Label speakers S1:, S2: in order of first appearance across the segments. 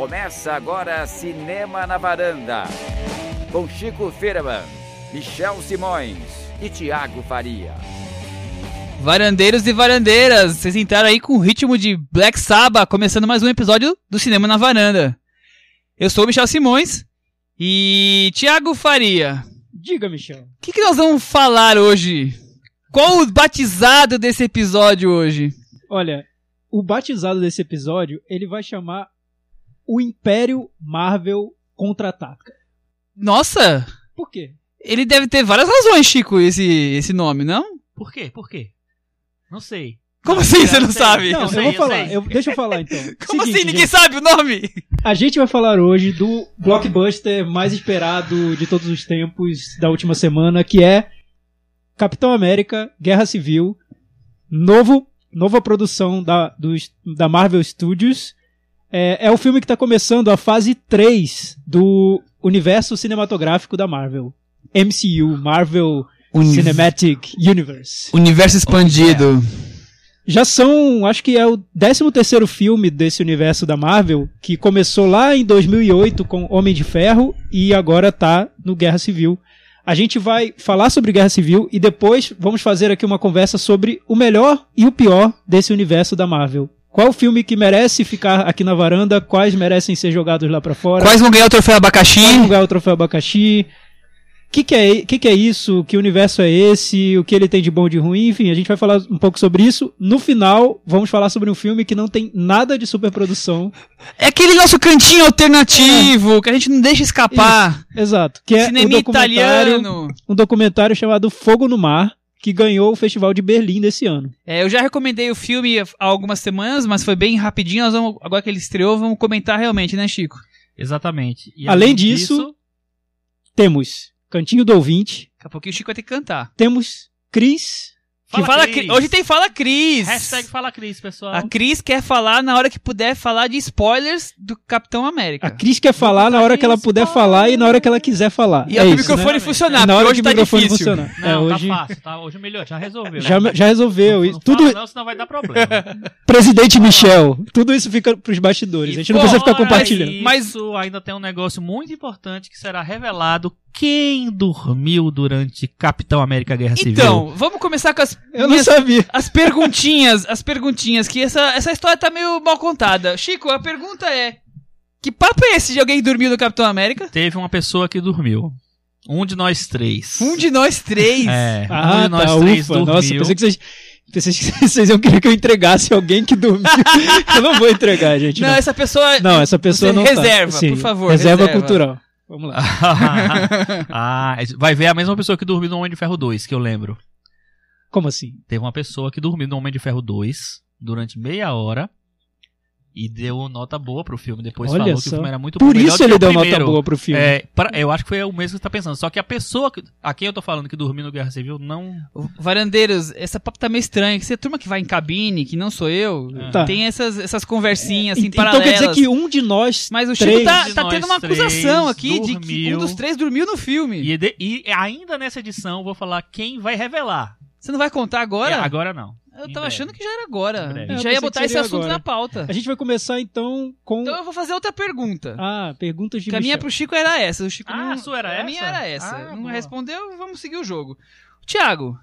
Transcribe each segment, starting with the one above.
S1: Começa agora Cinema na Varanda. Com Chico Firman, Michel Simões e Tiago Faria.
S2: Varandeiros e varandeiras, vocês entraram aí com o ritmo de Black Sabbath, começando mais um episódio do Cinema na Varanda. Eu sou o Michel Simões e Tiago Faria.
S3: Diga, Michel.
S2: O que, que nós vamos falar hoje? Qual o batizado desse episódio hoje?
S3: Olha, o batizado desse episódio, ele vai chamar o Império Marvel Contra-Ataca.
S2: Nossa!
S3: Por quê?
S2: Ele deve ter várias razões, Chico, esse, esse nome, não?
S4: Por quê? Por quê? Não sei.
S2: Como assim você não
S4: sei.
S2: sabe?
S3: Não,
S4: Eu
S3: eu,
S4: sei,
S3: vou
S4: eu
S3: falar.
S4: sei.
S3: eu- deixa eu falar então.
S2: Como
S3: Seguinte,
S2: assim? Ninguém
S3: gente,
S2: sabe o nome?
S3: A gente vai falar hoje do blockbuster mais esperado de todos os tempos da última semana, que é Capitão América Guerra Civil, novo, nova produção da, dos- da Marvel Studios. É, é o filme que está começando a fase 3 do universo cinematográfico da Marvel. MCU, Marvel Cinematic Universe.
S2: Universo expandido.
S3: Já são, acho que é o 13 terceiro filme desse universo da Marvel, que começou lá em 2008 com Homem de Ferro e agora tá no Guerra Civil. A gente vai falar sobre Guerra Civil e depois vamos fazer aqui uma conversa sobre o melhor e o pior desse universo da Marvel. Qual o filme que merece ficar aqui na varanda, quais merecem ser jogados lá pra fora?
S2: Quais vão ganhar o troféu abacaxi?
S3: Quais vão ganhar o troféu abacaxi? O que, que, é, que, que é isso? Que universo é esse? O que ele tem de bom e de ruim? Enfim, a gente vai falar um pouco sobre isso. No final, vamos falar sobre um filme que não tem nada de superprodução.
S2: É aquele nosso cantinho alternativo que a gente não deixa escapar.
S3: Exato. Que é um
S2: Cinema
S3: documentário,
S2: italiano.
S3: um documentário chamado Fogo no Mar, que ganhou o Festival de Berlim desse ano.
S2: É, eu já recomendei o filme há algumas semanas, mas foi bem rapidinho. Nós vamos, agora que ele estreou, vamos comentar realmente, né, Chico?
S4: Exatamente. E
S3: Além disso- Temos Cantinho do Ouvinte,
S2: Daqui a pouquinho o Chico vai ter que cantar.
S3: temos Cris.
S4: Fala,
S2: Fala
S4: Cris.
S2: Cri- Hoje tem Fala Cris.
S4: Hashtag Fala Cris, pessoal.
S2: A Cris quer falar na hora que puder falar de spoilers do Capitão América.
S3: A Cris quer falar na hora que ela puder falar e na hora que ela quiser falar.
S2: E
S3: é
S2: é o
S3: isso,
S2: microfone
S3: né?
S2: funcionar,
S3: na
S2: porque
S3: hora
S2: hoje
S3: que
S2: tá
S3: o microfone
S2: difícil.
S3: funcionar.
S4: Não,
S3: é, hoje
S4: tá fácil, tá? Hoje melhor, já resolveu.
S3: já,
S4: né?
S3: já resolveu.
S4: Não,
S3: E
S4: não
S3: tudo,
S4: fala não, senão vai dar problema.
S3: presidente Michel, tudo isso fica pros bastidores. A gente não precisa ficar compartilhando.
S2: Mas-
S4: Isso ainda tem um negócio muito importante que será revelado quem dormiu durante Capitão América Guerra Civil.
S2: Então, vamos começar com as,
S3: Eu não sabia.
S2: as perguntinhas. as perguntinhas, que essa, essa história tá meio mal contada. Chico, a pergunta é: Que papo é esse de alguém que dormiu no Capitão América?
S4: Teve uma pessoa que dormiu. Um de nós três.
S2: Um de nós três.
S4: É, um
S3: Ah,
S4: de nós
S3: tá,
S4: três
S3: ufa.
S4: dormiu.
S3: Nossa, pensei que vocês... Pensei que vocês iam querer que eu entregasse alguém que dormiu. eu não vou entregar, gente.
S2: Não,
S3: Não,
S2: essa pessoa.
S3: Não, essa pessoa não
S2: reserva,
S3: tá. Sim,
S2: por favor,
S3: Reserva,
S2: reserva.
S3: cultural. Vamos lá.
S4: ah, vai ver a mesma pessoa que dormiu no Homem de Ferro 2, que eu lembro.
S3: Como assim?
S4: Teve uma pessoa que dormiu no Homem de Ferro 2 durante meia hora e deu nota boa pro filme. Depois
S3: Olha
S4: falou que
S3: só.
S4: o filme era muito
S3: Por
S4: melhor
S3: isso
S4: que
S3: ele deu
S4: primeiro.
S3: nota boa pro filme.
S4: É, pra- eu acho que foi o mesmo que você tá pensando. Só que a pessoa que- a quem eu tô falando que dormiu no Guerra Civil não.
S2: Varandeiros, essa papo tá meio estranha. Que você é turma que vai em cabine, que não sou eu,
S3: Tá.
S2: tem essas, essas conversinhas assim,
S3: então
S2: paralelas.
S3: quer dizer que um de nós.
S2: Mas o Chico
S3: três
S2: tá, tá tendo uma acusação aqui de que
S4: dormiu.
S2: um dos três dormiu no filme.
S4: E, de- e ainda nessa edição eu vou falar quem vai revelar.
S2: Você não vai contar agora?
S4: É, agora não.
S2: Eu
S4: Em
S2: tava
S4: breve.
S2: achando que já era agora. A
S3: É,
S2: já ia botar
S3: que
S2: esse assunto
S3: agora.
S2: na pauta.
S3: A gente vai começar então com.
S2: Então eu vou fazer outra pergunta.
S3: Ah, perguntas de
S2: Porque a minha
S3: Michel.
S2: pro Chico era essa. O Chico
S4: Ah,
S2: não...
S4: a sua era
S2: A minha
S4: essa?
S2: era essa.
S4: Ah,
S2: não
S4: boa.
S2: respondeu, vamos seguir o jogo. Tiago,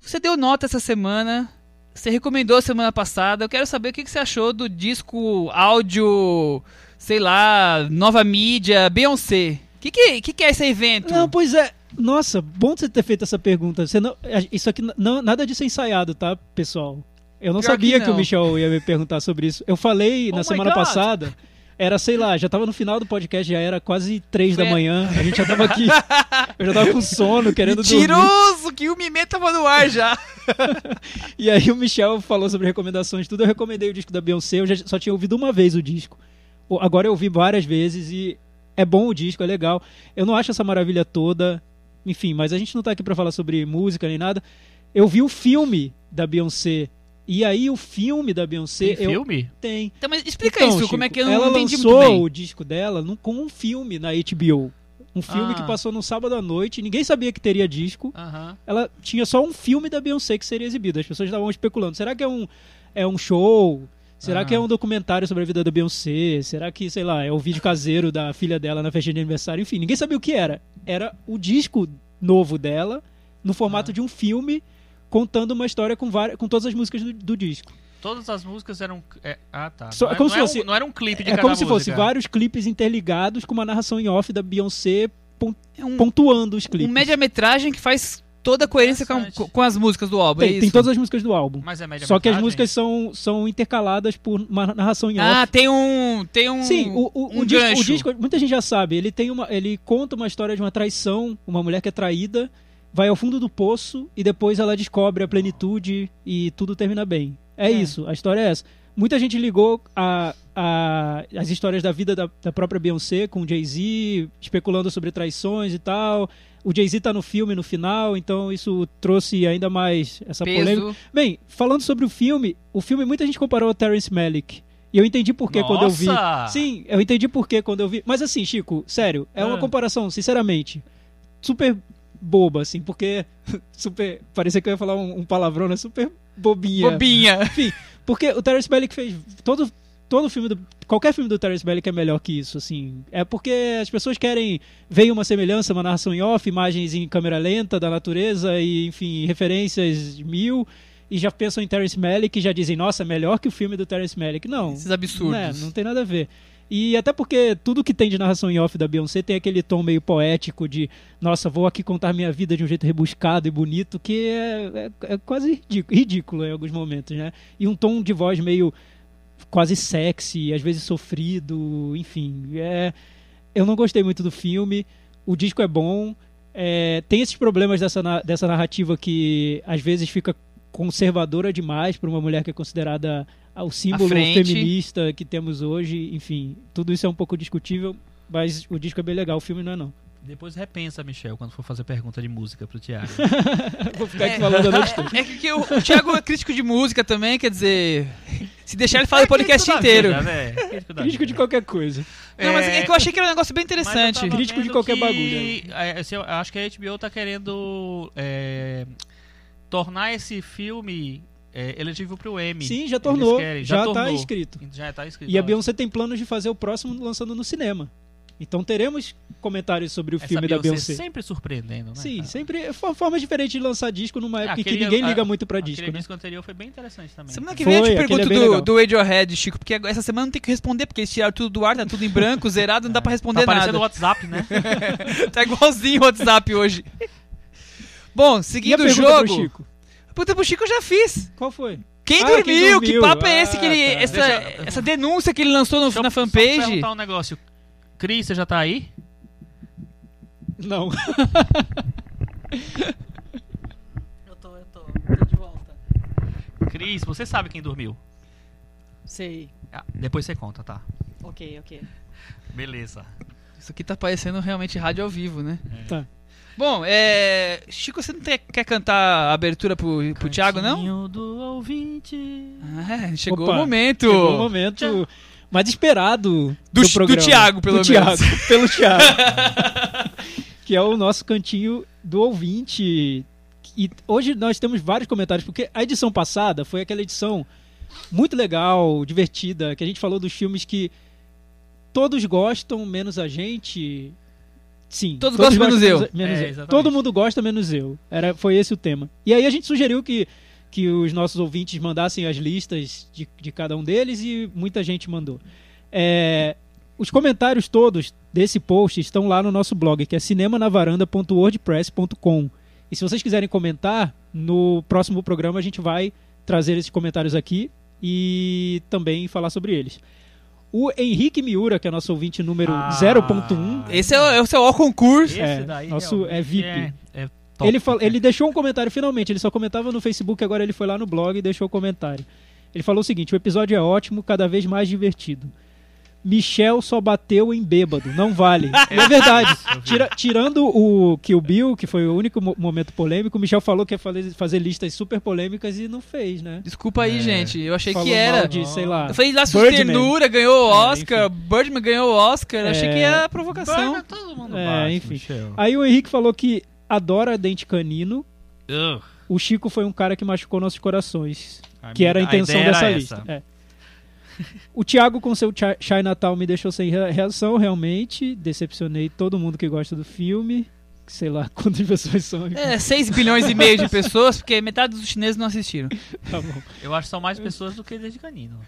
S2: você deu nota essa semana. Você recomendou semana passada. Eu quero saber o que que você achou do disco áudio, sei lá, nova mídia, Beyoncé. O que, que, que, que é esse evento?
S3: Não, pois é. Nossa, bom você ter feito essa pergunta. Não, isso aqui não, nada disso é ensaiado, tá, pessoal? Eu não
S2: Pior
S3: sabia
S2: que
S3: que, o
S2: não.
S3: Michel ia me perguntar sobre isso. Eu falei
S2: Oh
S3: na semana
S2: God.
S3: passada. Era, sei lá, já tava no final do podcast, já era quase três
S2: Foi
S3: da manhã. A gente já tava aqui. eu já tava com sono, querendo dormir.
S2: Mentiroso, que o Mimê tava no ar já.
S3: E aí o Michel falou sobre recomendações, tudo. Eu recomendei o disco da Beyoncé, eu já só tinha ouvido uma vez o disco. Agora eu ouvi várias vezes e é bom o disco, é legal. Eu não acho essa maravilha toda, enfim, mas a gente não tá aqui pra falar sobre música nem nada. Eu vi o filme da Beyoncé. E aí o filme da Beyoncé.
S4: Tem
S3: eu...
S4: filme?
S3: Tem.
S2: Então, mas explica
S3: Então,
S2: isso,
S3: Chico,
S2: como é que eu não
S3: ela
S2: entendi
S3: lançou
S2: muito bem.
S3: o disco dela num- com um filme na HBO. Um filme
S4: Ah.
S3: que passou no sábado à noite, ninguém sabia que teria disco
S4: Aham.
S3: ela tinha só um filme da Beyoncé que seria exibido. As pessoas estavam especulando. Será que é um, é um show? Será
S4: Ah.
S3: que é um documentário sobre a vida da Beyoncé? Será que, sei lá, é o vídeo caseiro da filha dela na festa de aniversário? Enfim, ninguém sabia o que era. Era o disco novo dela, no formato
S4: Ah.
S3: de um filme, contando uma história com, várias, com todas as músicas do, do disco.
S4: Todas as músicas eram. é, ah, tá.
S3: Só-
S4: não, é,
S3: como
S4: não
S3: se
S4: é
S3: fosse-
S4: um, não era um clipe de
S3: É
S4: cada
S3: como se fosse
S4: música.
S3: vários clipes interligados com uma narração em off da Beyoncé
S2: É um,
S3: pontuando os
S2: um
S3: clipes.
S2: média-metragem que faz toda a coerência com, com as músicas do álbum. é
S3: tem,
S2: isso?
S3: tem todas as músicas do álbum.
S4: Mas é média
S3: Só que as músicas são, são intercaladas por uma narração em
S2: Ah,
S3: off.
S2: tem um. Tem um.
S3: Sim, o, o,
S2: um
S3: o disco,
S2: gancho.
S3: o disco, muita gente já sabe, ele tem uma, ele conta uma história de uma traição, uma mulher que é traída, vai ao fundo do poço e depois ela descobre a plenitude e tudo termina bem. É,
S2: É.
S3: isso, a história é essa. Muita gente ligou a, a, as histórias da vida da, da própria Beyoncé com o Jay-Z, especulando sobre traições e tal. O Jay-Z tá no filme no final, então isso trouxe ainda mais essa polêmica.
S2: peso.
S3: Bem, falando sobre o filme, o filme muita gente comparou ao Terrence Malick. E eu entendi por que quando eu vi. Sim, eu entendi por que quando eu vi. Mas assim, Chico, sério, é uma
S4: Ah.
S3: comparação, sinceramente, super boba, assim, porque. Super. Parecia que eu ia falar um, um palavrão, né? Super bobinha.
S2: Bobinha.
S3: Porque o Terence Malick fez. Todo, todo filme do. Qualquer filme do Terence Malick é melhor que isso, assim. É porque as pessoas querem ver uma semelhança, uma narração em off, imagens em câmera lenta da natureza e, enfim, referências mil. E já pensam em Terence Malick e já dizem, nossa, melhor que o filme do Terence Malick. Não.
S2: Esses absurdos.
S3: Né, não tem nada a ver. E até porque tudo que tem de narração em off da Beyoncé tem aquele tom meio poético de, nossa, vou aqui contar minha vida de um jeito rebuscado e bonito, que é, é- é quase ridículo, ridículo em alguns momentos, né? E um tom de voz meio quase sexy, às vezes sofrido, enfim. É, eu não gostei muito do filme. O disco é bom. é, tem esses problemas dessa, dessa narrativa que às vezes fica conservadora demais para uma mulher que é considerada o símbolo feminista que temos hoje. Enfim, tudo isso é um pouco discutível, mas o disco é bem legal, o filme não é não.
S4: Depois repensa, Michel, quando for fazer pergunta de música pro Thiago.
S3: Vou ficar aqui falando a noite toda.
S2: É que, que o, o Thiago é crítico de música também, quer dizer. Se deixar ele fala o podcast inteiro.
S4: vida, né? Crítico
S3: de qualquer coisa.
S2: Não, mas é que eu achei que era um negócio bem interessante.
S3: Crítico de qualquer
S4: que,
S3: bagulho,
S4: é, assim, eu acho que a HBO tá querendo é, tornar esse filme é, elegível pro Emmy.
S3: Sim, já tornou.
S4: Querem,
S3: já,
S4: tornou.
S3: tá inscrito.
S4: Já tá inscrito.
S3: E a. Beyoncé tem planos de fazer o próximo lançando no cinema. Então teremos comentários sobre o
S4: Essa
S3: filme da Beyoncé.
S4: sempre surpreendendo, né?
S3: Sim,
S4: cara?
S3: sempre é for- forma diferente de lançar disco numa época em que ninguém
S4: a-
S3: liga muito pra disco, né?
S4: disco anterior foi bem interessante também.
S2: Semana que vem eu
S3: Foi,
S2: te
S3: aquele
S2: pergunto
S3: é
S2: do, do Radiohead, Chico, porque essa semana não tem que responder, porque eles tiraram tudo do ar, tá tudo em branco, zerado, não dá pra responder
S4: Tá parecendo o
S2: nada.
S4: WhatsApp, né?
S2: tá igualzinho o WhatsApp hoje. Bom,
S3: E a
S2: seguindo o
S3: pergunta pro
S2: jogo.
S3: Chico?
S2: A pergunta pro Chico eu já fiz.
S3: Qual foi?
S2: Quem,
S3: Ah,
S2: dormiu?
S3: quem dormiu?
S2: Que papo é esse que ele.
S3: Ah, tá.
S2: Essa,
S4: Deixa-
S2: essa denúncia que ele lançou no-
S4: Deixa eu
S2: na fanpage.
S4: perguntar um negócio. Cris, você já tá aí?
S3: Não.
S5: Eu tô, eu tô, tô de volta.
S4: Cris, você sabe quem dormiu?
S5: Sei.
S4: Ah, depois você conta, tá?
S5: Ok, ok.
S4: Beleza.
S2: Isso aqui tá parecendo realmente rádio ao vivo, né?
S3: Tá.
S2: Bom, é. Chico, você não tem- quer cantar a abertura pro, pro Thiago, não?
S4: Cantinho do ouvinte.
S2: Ah, chegou
S3: Opa,
S2: o momento.
S3: Chegou o momento mais esperado
S2: Do-
S3: do,
S2: do
S3: programa.
S2: Thiago, pelo
S3: do
S2: menos.
S3: Thiago, pelo Thiago. que é o nosso cantinho do ouvinte. E hoje nós temos vários comentários, porque a edição passada foi aquela edição muito legal, divertida, que a gente falou dos filmes que todos gostam, menos a gente. Sim.
S2: Todos gostam, menos eu.
S3: menos
S4: É,
S3: eu. Todo mundo gosta, menos eu. Era, foi esse o tema. E aí a gente sugeriu que, que os nossos ouvintes mandassem as listas de, de cada um deles e muita gente mandou. É, os comentários todos desse post estão lá no nosso blog, que é cinemanavaranda.wordpress.com. E se vocês quiserem comentar, no próximo programa a gente vai trazer esses comentários aqui e também falar sobre eles. O Henrique Miura, que é nosso ouvinte número
S4: Ah.
S3: 0.1,
S2: Esse é, o- esse é o concurso.
S4: Esse
S3: É,
S4: daí
S3: nosso é
S4: realmente
S3: VIP.
S4: É, é top.
S3: ele, fal- ele deixou um comentário finalmente. Ele só comentava no Facebook, agora ele foi lá no blog e deixou o comentário. Ele falou o seguinte: o episódio é ótimo, cada vez mais divertido. Michel só bateu em bêbado, não vale. E é verdade. Tira- tirando o Kill Bill, que foi o único mo- momento polêmico, o Michel falou que ia fazer, fazer listas super polêmicas e não fez, né?
S2: Desculpa aí,
S4: É.
S2: gente. Eu achei
S3: Falou
S2: que era.
S3: mal de, sei lá.
S2: Eu falei
S3: Birdman.
S2: Ternura, ganhou o
S3: É,
S2: Oscar. Birdman ganhou o Oscar. Eu achei
S3: É.
S2: que era provocação.
S4: Burger, todo mundo
S3: É,
S4: bate,
S3: enfim.
S4: Michel.
S3: Aí o Henrique falou que adora dente canino.
S4: Ugh.
S3: O Chico foi um cara que machucou nossos corações.
S4: A
S3: que era a
S4: minha-
S3: intenção
S4: ideia
S3: dessa
S4: era
S3: lista. É. O Thiago com seu Chi- Chinatown me deixou sem rea- reação, realmente. Decepcionei todo mundo que gosta do filme. Sei lá quantas pessoas são.
S2: É, 6 bilhões e meio de pessoas, porque metade dos chineses não assistiram.
S3: Tá bom.
S4: Eu acho que são mais pessoas do que desde canino.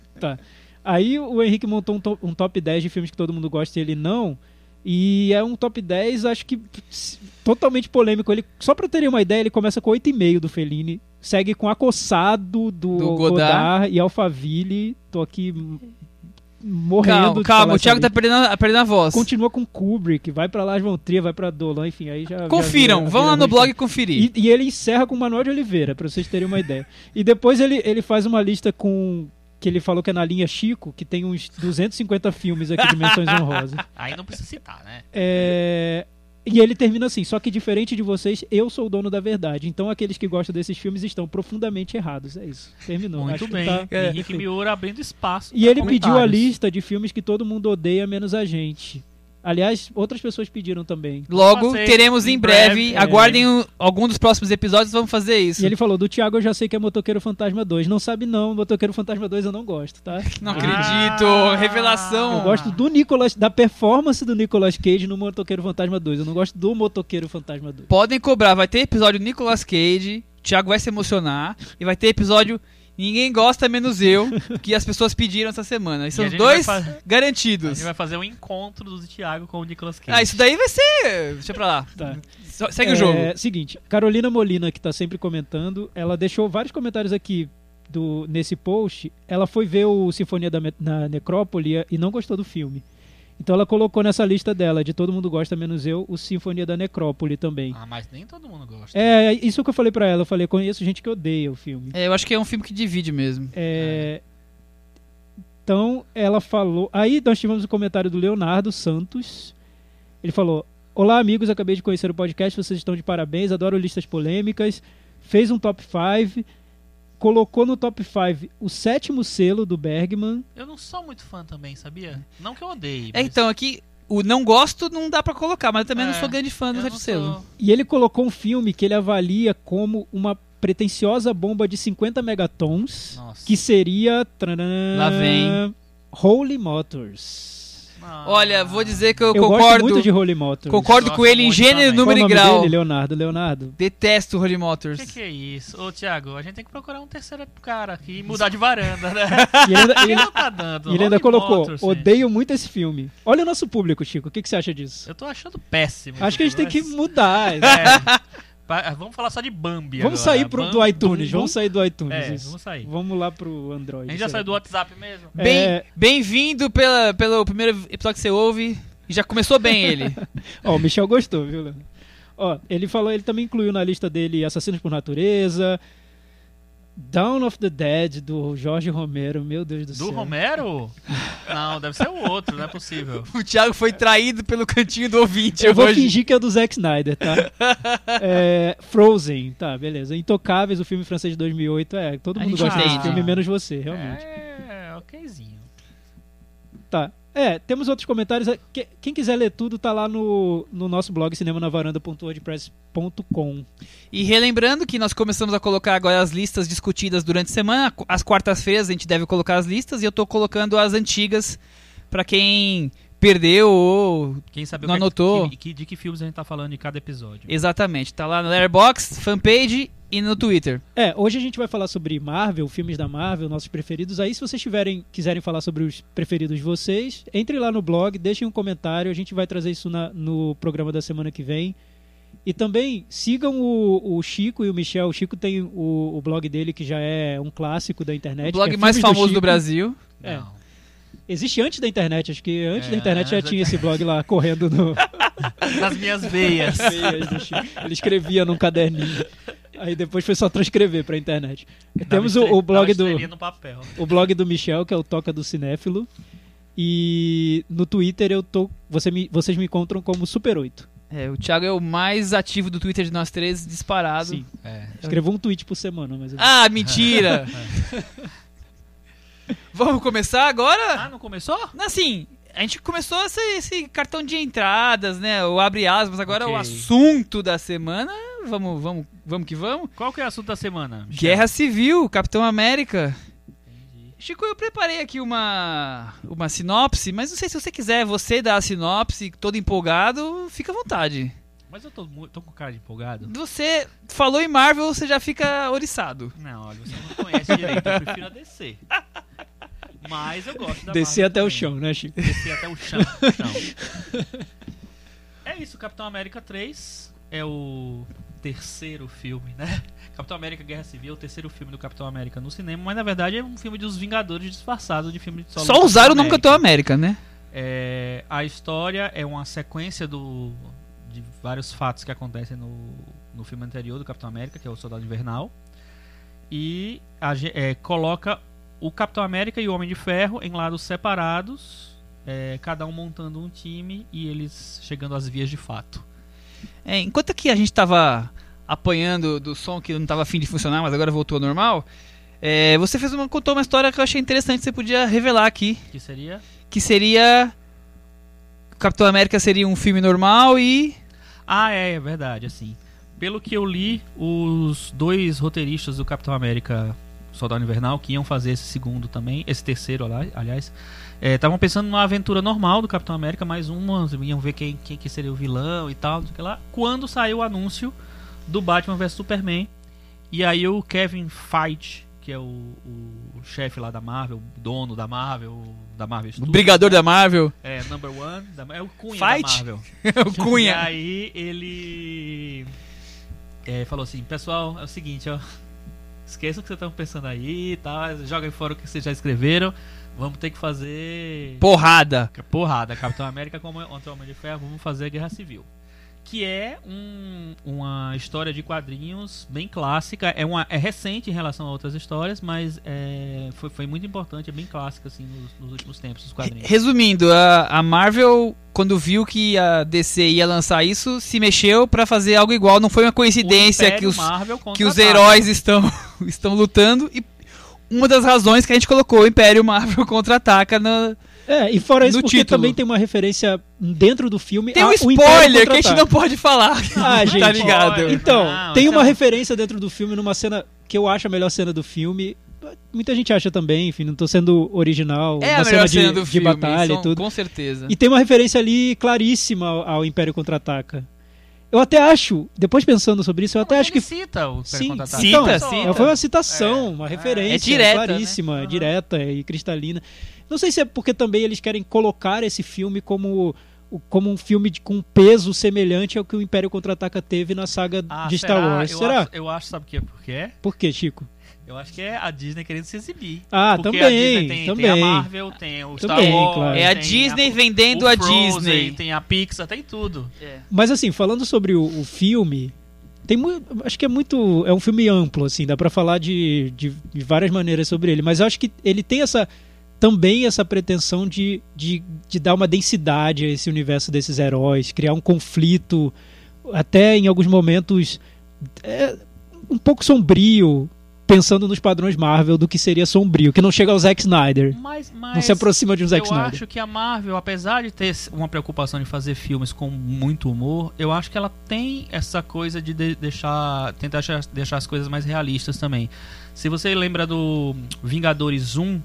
S3: Aí o Henrique montou um top, um top 10 de filmes que todo mundo gosta e ele não. E é um top 10, acho que totalmente polêmico. Ele, só pra terem uma ideia, ele começa com 8,5 do Fellini. Segue com Acossado do,
S2: Do
S3: Godard.
S2: Godard.
S3: e Alphaville. Tô aqui morrendo.
S2: Calma, calma, o Thiago tá perdendo, a- perdendo a voz.
S3: Continua com Kubrick, vai pra Lars von Trier, vai pra Dolan, enfim, aí já... já
S2: Confiram,
S3: vira-
S2: vão lá no blog conferir.
S3: E, e ele encerra com Manuel de Oliveira, pra vocês terem uma ideia. E depois ele, ele faz uma lista com. Que ele falou que é na linha Chico, que tem uns 250 filmes aqui de menções honrosas.
S4: Aí não precisa citar, né?
S3: É, E ele termina assim: só que diferente de vocês, eu sou o dono da verdade. Então aqueles que gostam desses filmes estão profundamente errados. É isso. Terminou.
S4: Muito
S3: Acho
S4: bem.
S3: tá
S4: Henrique. Miura abrindo espaço.
S3: E ele pediu a lista de filmes que todo mundo odeia, menos a gente. Aliás, outras pessoas pediram também.
S2: Logo,
S4: Passei.
S2: teremos em
S4: Em
S2: breve.
S4: breve,
S3: é.
S2: Aguardem o- algum dos próximos episódios, vamos fazer isso.
S3: E ele falou: do Thiago eu já sei que é Motoqueiro Fantasma 2. Não sabe não, Motoqueiro Fantasma 2 eu não gosto, tá?
S2: Não
S4: Ah.
S2: acredito, revelação.
S3: Eu gosto do Nicolas, da performance do Nicolas Cage no Motoqueiro Fantasma 2. Eu não gosto do Motoqueiro Fantasma 2.
S2: Podem cobrar, vai ter episódio Nicolas Cage, o Thiago vai se emocionar, e vai ter episódio Ninguém Gosta Menos Eu, que as pessoas pediram essa semana. E são os dois
S4: fa- A
S2: garantidos.
S4: gente vai fazer um encontro do Thiago com o Nicolas Cage.
S2: Ah, isso daí vai ser. Deixa pra lá.
S3: Tá.
S2: Segue
S3: É,
S2: o jogo.
S3: Seguinte, Carolina Molina, que tá sempre comentando, ela deixou vários comentários aqui do, nesse post. Ela foi ver o Sinfonia da na Necrópole e não gostou do filme. Então ela colocou nessa lista dela, de todo mundo gosta menos eu, o Sinfonia da Necrópole também.
S4: Ah, mas nem todo mundo gosta.
S3: É, isso que eu falei pra ela. Eu falei, conheço gente que odeia o filme.
S2: É, eu acho que é um filme que divide mesmo.
S3: É, Então, ela falou. Aí nós tivemos o comentário do Leonardo Santos. Ele falou: Olá, amigos, acabei de conhecer o podcast, vocês estão de parabéns, adoro listas polêmicas. Fez um top 5. Colocou no top 5 o sétimo selo do Bergman.
S4: Eu não sou muito fã também, sabia? Não que eu odeie.
S2: É,
S4: mas
S2: então, aqui, o não gosto não dá pra colocar, mas eu também não
S4: É,
S2: sou grande fã do
S4: não
S2: Selo.
S3: E ele colocou um filme que ele avalia como uma pretensiosa bomba de 50 megatons,
S4: Nossa.
S3: que seria.
S2: Lá vem.
S3: Holy Motors.
S4: Ah.
S2: Olha, vou dizer que eu,
S3: Eu gosto
S2: concordo.
S3: muito de Holy Motors.
S2: Concordo com
S4: gosto
S2: ele em gênero,
S4: também.
S3: Qual o
S2: número e grau.
S3: dele? Leonardo, Leonardo.
S2: Detesto Holy
S4: O
S2: Motors.
S4: que, que é isso? Ô, Thiago, a gente tem que procurar um terceiro cara aqui e mudar de varanda, né?
S3: E ele ainda,
S4: Ele não tá dando.
S3: e ele ainda
S4: Holy
S3: colocou,
S4: Motors, gente.
S3: odeio muito esse filme. Olha o nosso público, Chico, o que, que você acha disso?
S4: Eu tô achando péssimo.
S3: Acho que a gente tem que mudar.
S4: É. Pa- Vamos falar só de Bambi
S3: Vamos
S4: agora.
S3: sair pro, do
S4: Bam-
S3: iTunes,
S4: Bum,
S3: vamos sair do iTunes.
S4: É, vamos sair.
S3: Vamos lá pro Android.
S4: A gente já saiu do WhatsApp mesmo?
S2: Bem-
S3: É.
S2: Bem-vindo pela- pelo primeiro episódio que você ouve. E já começou bem ele.
S3: Ó, o Michel gostou, viu, Leandro? Ó, ele falou, ele também incluiu na lista dele Assassinos por Natureza, Dawn of the Dead, do Jorge Romero, meu Deus do,
S4: Do
S3: céu.
S4: Romero? Não, deve ser o outro, não é possível.
S2: o Thiago foi traído pelo cantinho do ouvinte
S3: Eu vou
S2: hoje.
S3: fingir que é do Zack Snyder, tá? É, Frozen, tá, beleza. Intocáveis, o filme francês de 2008. É, todo
S2: A
S3: mundo gosta desse filme, menos você, realmente.
S4: É, okzinho.
S3: Tá. É, temos outros comentários. Que- Quem quiser ler tudo, tá lá no, no nosso blog cinemanavaranda.wordpress.com.
S2: E relembrando que nós começamos a colocar agora as listas discutidas durante a semana. Às quartas-feiras a gente deve colocar as listas e eu tô colocando as antigas pra quem perdeu ou
S4: Quem sabe o
S2: Não
S4: que-
S2: anotou?
S4: que- que- de que filmes a gente tá falando em cada episódio.
S2: exatamente, tá lá no Letterboxd, fanpage e no Twitter.
S3: É, hoje a gente vai falar sobre Marvel, filmes da Marvel, nossos preferidos. Aí, se vocês tiverem, quiserem falar sobre os preferidos de vocês, entre lá no blog, deixem um comentário. A gente vai trazer isso na- no programa da semana que vem. E também sigam o, o Chico e o Michel. O Chico tem o, o blog dele, que já é um clássico da internet.
S2: O blog
S3: é
S2: mais famoso do,
S3: Chico.
S2: Brasil.
S3: É.
S4: Não.
S3: Existe antes da internet, acho que antes
S4: É,
S3: da internet já tinha esse blog lá correndo no.
S4: Nas minhas veias.
S3: Ele escrevia num caderninho. Aí depois foi só transcrever pra internet. Temos o, o blog do.
S4: estrelinha no papel.
S3: o blog do Michel, que é o Toca do Cinéfilo. E no Twitter eu tô. Você me, vocês me encontram como Super 8.
S2: É, o Thiago é o mais ativo do Twitter de nós três, disparado.
S3: Sim.
S4: É.
S3: Escrevo um tweet por semana, mas.
S2: Ah, mentira! Vamos começar agora?
S4: Ah, não começou?
S2: Assim, a gente começou esse, esse cartão de entradas, né? O abre aspas, agora
S4: Ok.
S2: o assunto da semana. Vamos, vamos, vamos que vamos.
S4: Qual que é o assunto da semana? Michel?
S2: Guerra Civil, Capitão América. Chico, eu preparei aqui uma, uma sinopse, mas não sei se você quiser você dar a sinopse todo empolgado, fica à vontade.
S4: Mas eu tô, tô com cara de empolgado.
S2: Você falou em Marvel, você já fica oriçado.
S4: Não, olha, você não conhece direito, eu prefiro a DC. Mas eu gosto da
S3: Descer até o
S4: também.
S3: chão, né, Chico?
S4: Descer até o chão. chão. É isso, Capitão América 3 é o terceiro filme, né? Capitão América Guerra Civil é o terceiro filme do Capitão América no cinema, mas na verdade é um filme dos Vingadores disfarçado de filme de solo
S2: Só usaram o
S4: Capitão
S2: nome Capitão América, né?
S4: É, a história é uma sequência do, de vários fatos que acontecem no, no filme anterior do Capitão América, que é o Soldado Invernal. E a é, coloca o Capitão América e o Homem de Ferro em lados separados, é, cada um montando um time e eles chegando às vias de fato.
S2: É, enquanto aqui a gente tava apanhando do som que não tava afim de funcionar, mas agora voltou ao normal, é, você fez uma, contou uma história que eu achei interessante que você podia revelar aqui.
S4: Que seria
S2: Que seria. Capitão América seria um filme normal e.
S4: Ah, é, é verdade, assim. Pelo que eu li, os dois roteiristas do Capitão América Soldado Invernal, que iam fazer esse segundo também, esse terceiro, ali- aliás, estavam pensando numa aventura normal do Capitão América, mais uma, iam ver quem, quem que seria o vilão e tal, o que lá. Quando saiu o anúncio do Batman vs Superman, e aí o Kevin Feige, que é o, o chefe lá da Marvel, o dono da Marvel, da Marvel
S2: O
S4: Studios,
S2: Brigador da Marvel.
S4: é, number one, da- é o Cunha
S2: Fight?
S4: da Marvel.
S2: o
S4: E
S2: Cunha.
S4: aí ele é, falou assim, pessoal, é o seguinte, ó. Esqueçam o que vocês estão pensando aí e tal. Joguem fora o que vocês já escreveram. Vamos ter que fazer
S2: Porrada.
S4: porrada. Capitão América como contra o Homem de Ferro, vamos fazer a Guerra Civil. Que é um- uma história de quadrinhos bem clássica. É, uma, é recente em relação a outras histórias, mas é, foi, foi muito importante, é bem clássica assim, nos, nos últimos tempos, os quadrinhos.
S2: Resumindo, a, a Marvel, quando viu que a DC ia lançar isso, se mexeu pra fazer algo igual. Não foi uma coincidência que os, que os heróis estão, estão lutando. E uma das razões que a gente colocou o Império Marvel contra-ataca na.
S3: É, e fora isso,
S2: No
S3: porque
S2: título.
S3: também tem uma referência dentro do filme.
S2: Tem
S3: a
S2: um
S3: o Império
S2: spoiler que a gente não pode falar.
S3: Ah, gente.
S2: tá ligado?
S3: Então,
S4: Não,
S3: tem
S4: isso
S3: uma
S4: é-
S3: referência dentro do filme numa cena que eu acho a melhor cena do filme. Muita gente acha também, enfim, não tô sendo original.
S2: É
S3: uma
S2: a melhor
S3: de,
S2: cena do
S3: de
S2: filme,
S3: batalha
S2: isso,
S3: e tudo.
S2: com certeza.
S3: E tem uma referência ali claríssima ao, ao Império Contra-Ataca. Eu até acho, depois pensando sobre isso, eu até
S4: Mas
S3: acho que
S4: ele cita o Império
S3: Sim,
S4: Contra-Ataca.
S2: cita,
S3: então,
S2: cita.
S3: foi uma citação,
S4: É.
S3: uma referência
S2: É direta,
S3: claríssima,
S4: né?
S3: direta e cristalina. Não sei se é porque também eles querem colocar esse filme como, o- como um filme de- com peso semelhante ao que o Império Contra-Ataca teve na saga
S4: Ah,
S3: de Star
S4: será?
S3: Wars.
S4: Eu
S3: Será?
S4: Acho, eu acho, sabe o que, por quê?
S3: Por quê, Chico?
S4: Eu acho que é a Disney querendo se exibir.
S3: Ah,
S4: Porque
S3: também,
S4: a Disney tem,
S3: também.
S4: tem a Marvel, tem o Star
S3: Também,
S4: Wars.
S3: claro.
S2: É a Disney
S4: o
S2: vendendo a
S4: Frozen,
S2: Disney.
S4: Tem a Pixar, tem tudo.
S3: Mas assim, falando sobre o, o filme, tem mu- acho que é muito, é um filme amplo assim, dá pra falar de, de, de várias maneiras sobre ele, mas eu acho que ele tem essa também essa pretensão de, de, de dar uma densidade a esse universo desses heróis, criar um conflito até em alguns momentos é, um pouco sombrio, pensando nos padrões Marvel do que seria sombrio, que não chega ao Zack Snyder,
S4: Mas, mas
S3: não se aproxima de um Zack
S4: eu
S3: Snyder.
S4: acho que a Marvel, apesar de ter uma preocupação de fazer filmes com muito humor, eu acho que ela tem essa coisa de, de- deixar, tentar deixar, deixar as coisas mais realistas também. Se você lembra do Vingadores 1,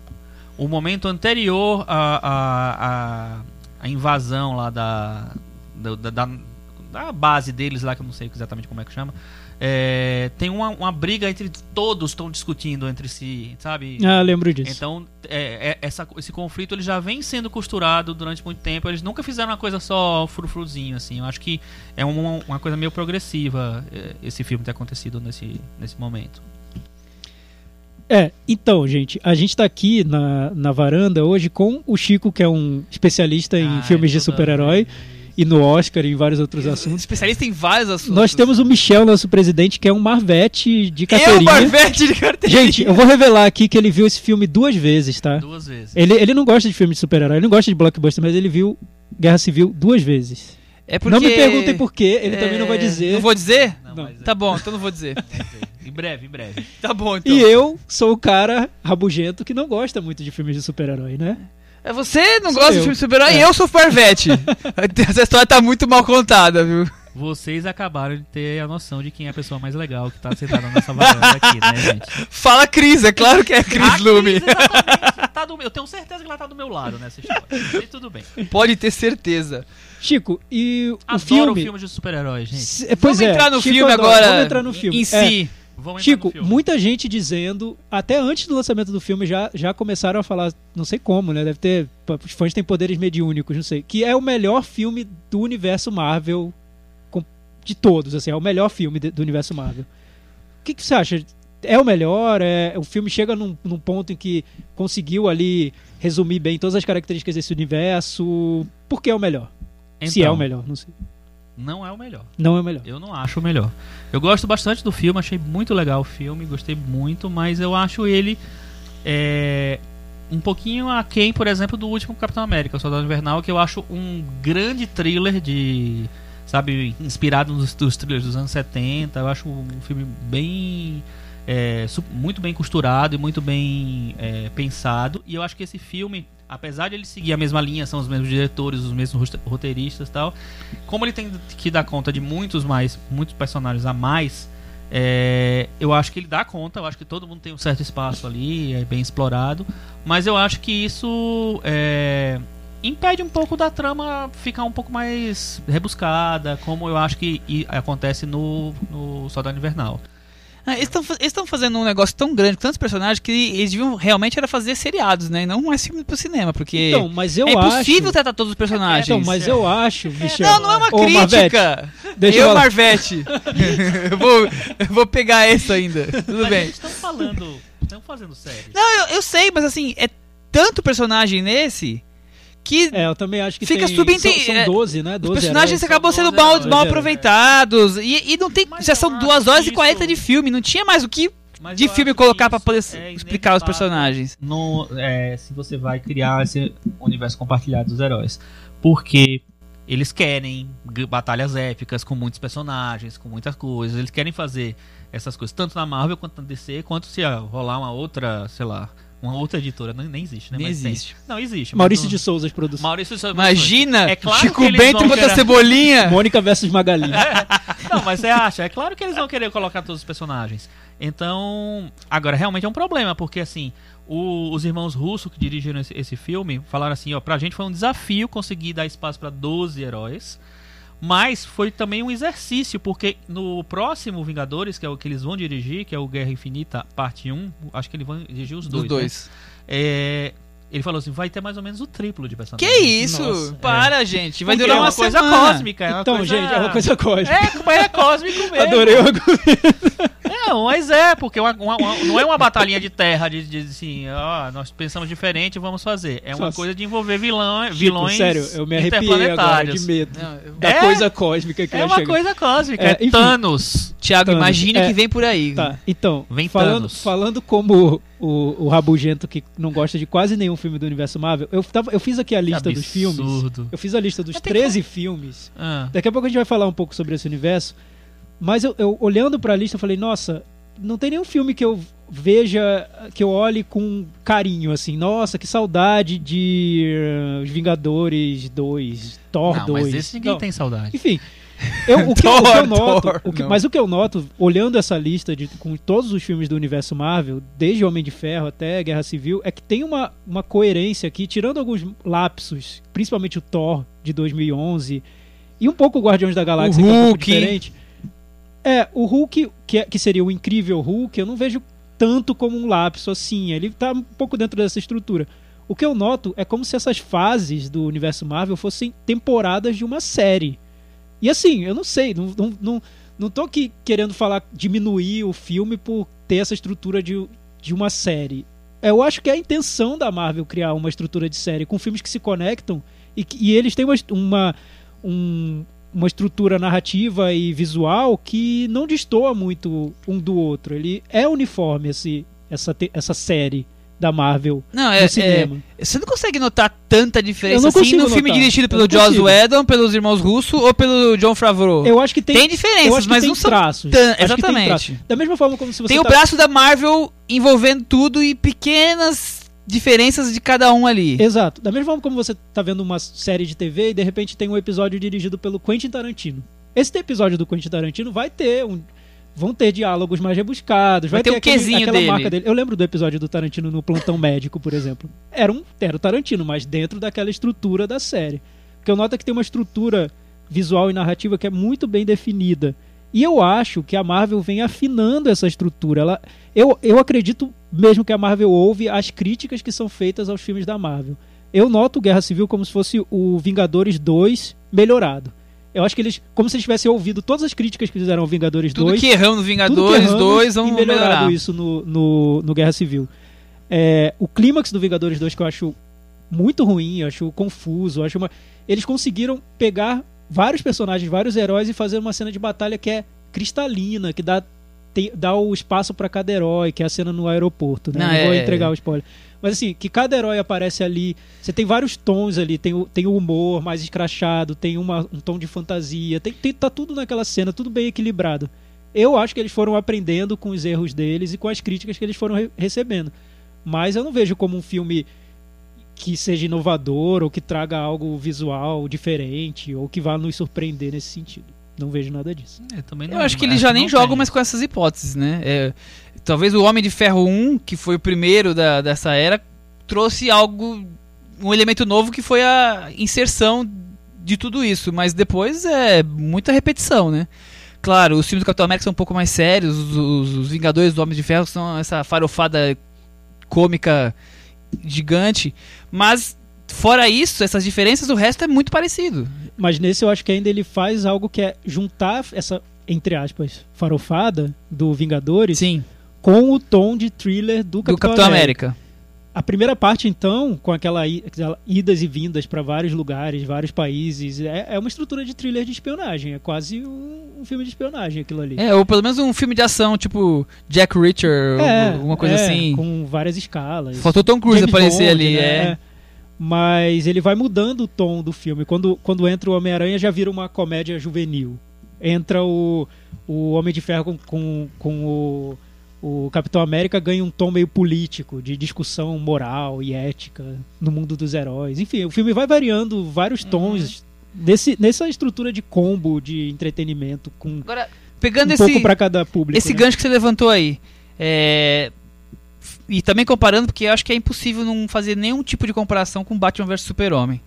S4: o momento anterior à, à, à, invasão lá da, da, da, da- da base deles lá, que eu não sei exatamente como é que chama, é, tem uma, uma briga entre todos estão discutindo entre si, sabe?
S3: Ah, lembro disso.
S4: Então, é, é- essa, esse conflito ele já vem sendo costurado durante muito tempo. Eles nunca fizeram uma coisa só frufruzinho, assim. Eu acho que é uma, uma coisa meio progressiva é, esse filme ter acontecido nesse, nesse momento.
S3: É, então, gente, a gente tá aqui na, na varanda hoje com o Chico, que é um especialista em
S4: Ah,
S3: filmes de super-herói e no Oscar e em vários outros assuntos.
S2: Especialista em vários assuntos.
S3: Nós temos o Michel, nosso presidente, que é um Marvete de carteirinha.
S2: Marvete de carteirinha.
S3: Gente, eu vou revelar aqui que ele viu esse filme duas vezes, tá?
S4: Duas vezes.
S3: Ele, ele não gosta de filme de super-herói, ele não gosta de blockbuster, mas ele viu Guerra Civil duas vezes.
S2: É porque...
S3: Não me perguntem por quê, ele
S2: é,
S3: também não vai dizer.
S2: Não vou dizer?
S4: Não, é-
S2: Tá bom, então não vou dizer.
S4: Em breve, em breve.
S2: Tá bom, então.
S3: E eu sou o cara rabugento que não gosta muito de filmes de super-herói, né?
S2: É, Você não
S3: Sou
S2: gosta de
S3: eu.
S2: filme de super-herói
S3: É.
S2: e eu sou Marvete. Essa história tá muito mal contada, viu?
S4: Vocês acabaram de ter a noção de quem é a pessoa mais legal que tá sentada nessa varanda aqui, né, gente?
S2: Fala Cris, é claro que é
S4: A
S2: Cris Lume.
S4: tá do meu- eu tenho certeza que ela tá do meu lado nessa história. E tudo bem.
S2: Pode ter certeza.
S3: Chico, e o
S4: Adoro
S3: filme...
S4: filme de super-heróis, gente.
S3: Se- Pois
S2: Vamos
S3: é,
S2: entrar no
S3: Chico
S2: filme
S3: adora.
S2: agora.
S3: Vamos entrar no filme.
S2: Em
S3: É,
S2: si.
S3: Chico, muita gente dizendo, até antes do lançamento do filme, já, já começaram a falar, não sei como, né? Deve ter. Os fãs têm poderes mediúnicos, não sei. Que é o melhor filme do universo Marvel de todos, assim, é o melhor filme do universo Marvel. O que, que você acha? É o melhor? É, o filme chega num, num ponto em que conseguiu ali resumir bem todas as características desse universo. Por que é o melhor? Se é
S4: Então,
S3: o melhor, não sei.
S4: Não é o melhor.
S3: Não é o melhor.
S4: Eu não acho o melhor. Eu gosto bastante do filme, achei muito legal o filme, gostei muito, mas eu acho ele é, um pouquinho aquém, por exemplo, do último Capitão América, o Soldado Invernal, que eu acho um grande thriller de. Sabe, inspirado nos dos thrillers dos anos 70. Eu acho um filme bem. é, muito bem costurado e muito bem é, pensado. E eu acho que esse filme, apesar de ele seguir a mesma linha, são os mesmos diretores, os mesmos rote- roteiristas tal, como ele tem que dar conta de muitos mais, muitos personagens a mais, é, eu acho que ele dá conta, eu acho que todo mundo tem um certo espaço ali, é bem explorado, mas eu acho que isso é, impede um pouco da trama ficar um pouco mais rebuscada, como eu acho que acontece no, no Soldado Invernal.
S2: Ah, Eles estão fazendo um negócio tão grande, com tantos personagens, que eles deviam realmente era fazer seriados, né? E não mais filme pro cinema, porque
S3: Então, mas eu
S2: é impossível
S3: acho.
S2: tratar todos os personagens.
S3: Então, mas eu acho, Michel.
S2: Não, não é uma
S3: Ô, Marvete,
S2: crítica.
S3: deixa eu
S2: eu. Marvete. eu, vou, eu vou pegar essa ainda. Tudo
S4: Mas
S2: bem.
S4: eles estão falando, estão fazendo série.
S2: Não, eu, eu sei, mas assim, é tanto personagem nesse que
S3: É, eu também acho que
S2: Fica
S3: tem... São,
S2: é,
S3: são 12, né?
S2: os
S3: 12
S2: personagens
S3: heróis.
S2: acabam sendo
S4: 12
S2: mal, mal
S3: é.
S2: aproveitados. E, e não tem.
S4: Mas
S2: Já são
S4: acho
S2: duas horas
S4: que
S2: e 40 de filme. Não tinha mais o que
S4: Mas
S2: de filme colocar
S4: isso
S2: poder
S4: é
S2: explicar os personagens.
S4: no, é, se você vai criar esse universo compartilhado dos heróis. Porque eles querem batalhas épicas com muitos personagens, com muitas coisas. Eles querem fazer essas coisas, tanto na Marvel quanto na DC, quanto se ah, rolar uma outra, sei lá, uma outra editora. Nem, nem existe, né?
S2: Nem
S4: Mas tem.
S2: existe.
S4: Não, existe.
S3: Maurício
S4: não-
S3: de Souza, produções.
S4: Maurício de Souza
S2: Imagina
S4: É claro
S2: Chico
S4: que
S2: Bento contra a
S4: querer-
S2: Cebolinha.
S3: Mônica versus Magali.
S4: Não, mas você acha? É claro que eles vão querer colocar todos os personagens. Então, agora realmente é um problema, porque assim, o- os irmãos russos que dirigiram esse, esse filme falaram assim, ó, pra gente foi um desafio conseguir dar espaço pra 12 heróis, mas foi também um exercício, porque no próximo Vingadores, que é o que eles vão dirigir, que é o Guerra Infinita parte 1, acho que eles vão dirigir os dois, né?
S2: dois.
S4: É, ele falou assim, vai ter mais ou menos o triplo de
S2: Que
S4: personagens.
S2: isso?
S3: Nossa,
S2: Para, gente. Vai
S4: Porque
S2: durar
S4: é
S2: uma,
S4: uma coisa
S2: semana.
S4: cósmica. É uma
S3: Então,
S4: coisa...
S3: gente, é uma coisa cósmica.
S4: É, mas é cósmico mesmo.
S3: Adorei o argumento.
S4: Não, mas é, porque uma- uma- uma- não é uma batalhinha de terra de, de assim, ó, nós pensamos diferente, vamos fazer. É uma
S3: Nossa.
S4: coisa de envolver vilão,
S3: Chico,
S4: vilões
S3: sério, eu me arrepiei agora
S4: interplanetários.
S3: de medo.
S2: Não, eu-
S3: Da
S4: É?
S3: coisa cósmica que
S4: É uma
S3: chegar.
S4: coisa cósmica,
S3: É,
S4: é,
S3: enfim.
S4: Thanos.
S2: Tiago,
S3: Thanos.
S2: imagine o
S3: É.
S2: que vem por aí.
S3: Tá, então,
S4: Vem
S3: falando,
S4: Thanos.
S3: falando como o, o Rabugento que não gosta de quase nenhum filme do universo Marvel, eu, tava, eu fiz aqui a lista dos filmes.
S4: Absurdo.
S3: Eu fiz a lista dos
S4: Mas tem
S3: 13 filmes.
S4: Ah,
S3: Daqui a pouco a gente vai falar um pouco sobre esse universo. Mas eu, eu olhando pra lista, eu falei, nossa, não tem nenhum filme que eu veja, que eu olhe com carinho, assim. Nossa, que saudade de uh, Os Vingadores 2, Thor
S4: não,
S3: 2.
S4: mas esse ninguém
S3: Não.
S4: tem saudade.
S3: Enfim, eu- o, que, eu- o que eu
S2: Thor,
S3: noto,
S2: Thor,
S3: o que- mas o que eu noto, olhando essa lista de, com todos os filmes do universo Marvel, desde Homem de Ferro até Guerra Civil, é que tem uma, uma coerência aqui, tirando alguns lapsos, principalmente o Thor de 2011 e um pouco o Guardiões da Galáxia, que é um pouco diferente. É, o Hulk, que, é- que seria o incrível Hulk, eu não vejo tanto como um lapso assim. Ele tá um pouco dentro dessa estrutura. O que eu noto é como se essas fases do universo Marvel fossem temporadas de uma série. E assim, eu não sei, não, não, não, não tô aqui querendo falar, diminuir o filme por ter essa estrutura de, de uma série. Eu acho que é a intenção da Marvel criar uma estrutura de série com filmes que se conectam e, e eles têm uma, uma, um- uma estrutura narrativa e visual que não destoa muito um do outro. Ele é uniforme, esse, essa, essa série da Marvel
S2: Não,
S3: no
S2: é, é,
S3: cinema.
S2: Você não consegue notar tanta diferença assim no filme
S3: notar.
S2: dirigido
S3: Eu
S2: pelo Joss. Whedon, pelos irmãos Russo ou pelo John Favreau.
S3: Eu acho que tem,
S2: tem diferenças, mas
S3: tem
S2: não são
S3: traços.
S2: exatamente.
S3: traços. Da mesma forma como se você
S2: Tem o
S3: tá-
S2: braço da Marvel envolvendo tudo e pequenas diferenças de cada um ali.
S3: Exato. Da mesma forma como você tá vendo uma série de TV e de repente tem um episódio dirigido pelo Quentin Tarantino. Esse episódio do Quentin Tarantino vai ter um. Vão ter diálogos mais rebuscados, vai,
S2: Vai ter um
S3: aquele- aquela
S2: dele.
S3: marca dele. Eu lembro do episódio do Tarantino no Plantão Médico, por exemplo. Era um era o Tarantino, mas dentro daquela estrutura da série. Porque eu noto que tem uma estrutura visual e narrativa que é muito bem definida. E eu acho que a Marvel vem afinando essa estrutura. Ela, eu, eu acredito mesmo que a Marvel ouve as críticas que são feitas aos filmes da Marvel. Eu noto Guerra Civil como se fosse o Vingadores 2 melhorado. Eu acho que eles, como se eles tivessem ouvido todas as críticas que fizeram ao Vingadores
S2: Tudo
S3: 2
S2: que erramos no
S3: tudo
S2: Vingadores
S3: erramos
S2: 2,
S3: e
S2: vamos
S3: melhorado
S2: melhorar.
S3: isso no, no, no Guerra Civil. É, o clímax do Vingadores 2 que eu acho muito ruim, eu acho confuso, eu acho uma... eles conseguiram pegar vários personagens, vários heróis e fazer uma cena de batalha que é cristalina, que dá dá o espaço pra cada herói, que é a cena no aeroporto, né?
S2: Não,
S3: Não, vou
S2: é-
S3: entregar o spoiler. Mas assim, que cada herói aparece ali, você tem vários tons ali, tem o, tem o humor mais escrachado, tem uma, um tom de fantasia, tem, tem- tá tudo naquela cena, tudo bem equilibrado. Eu acho que eles foram aprendendo com os erros deles e com as críticas que eles foram re- recebendo. Mas eu não vejo como um filme que seja inovador ou que traga algo visual diferente ou que vá nos surpreender nesse sentido. Não vejo nada disso.
S4: É, também
S2: Eu
S4: não-
S2: acho que eles já nem
S4: não
S2: jogam mais com essas hipóteses, né? É, talvez o Homem de Ferro 1, que foi o primeiro da, dessa era, trouxe algo, um elemento novo que foi a inserção de tudo isso. Mas depois é muita repetição, né? Claro, os filmes do Capitão América são um pouco mais sérios, os, os- os Vingadores do Homem de Ferro são essa farofada cômica gigante, mas fora isso, essas diferenças, o resto é muito parecido.
S3: Mas nesse eu acho que ainda ele faz algo que é juntar essa, entre aspas, farofada do Vingadores
S2: Sim,
S3: com o tom de thriller do Capitão,
S2: do Capitão
S3: América.
S2: América.
S3: A primeira parte, então, com aquela idas e vindas para vários lugares, vários países, é, é uma estrutura de thriller de espionagem. É quase um, um filme de espionagem aquilo ali.
S2: É, ou pelo menos um filme de ação, tipo Jack Reacher,
S3: É,
S2: alguma coisa
S3: é,
S2: assim.
S3: Com várias escalas.
S2: Faltou Tom Cruise
S3: James
S2: aparecer
S3: Bond,
S2: ali,
S3: né?
S2: é.
S3: Mas ele vai mudando o tom do filme. Quando, quando entra o Homem-Aranha, já vira uma comédia juvenil. Entra o, o Homem de Ferro com, com, com o, o Capitão América, ganha um tom meio político, de discussão moral e ética no mundo dos heróis. Enfim, o filme vai variando vários
S2: Uhum.
S3: tons desse, nessa estrutura de combo de entretenimento, com
S2: Agora, pegando
S3: um
S2: esse,
S3: pouco para cada público.
S2: esse
S3: né?
S2: gancho que você levantou aí, é, e também comparando, porque eu acho que é impossível não fazer nenhum tipo de comparação com Batman vs Super-Homem.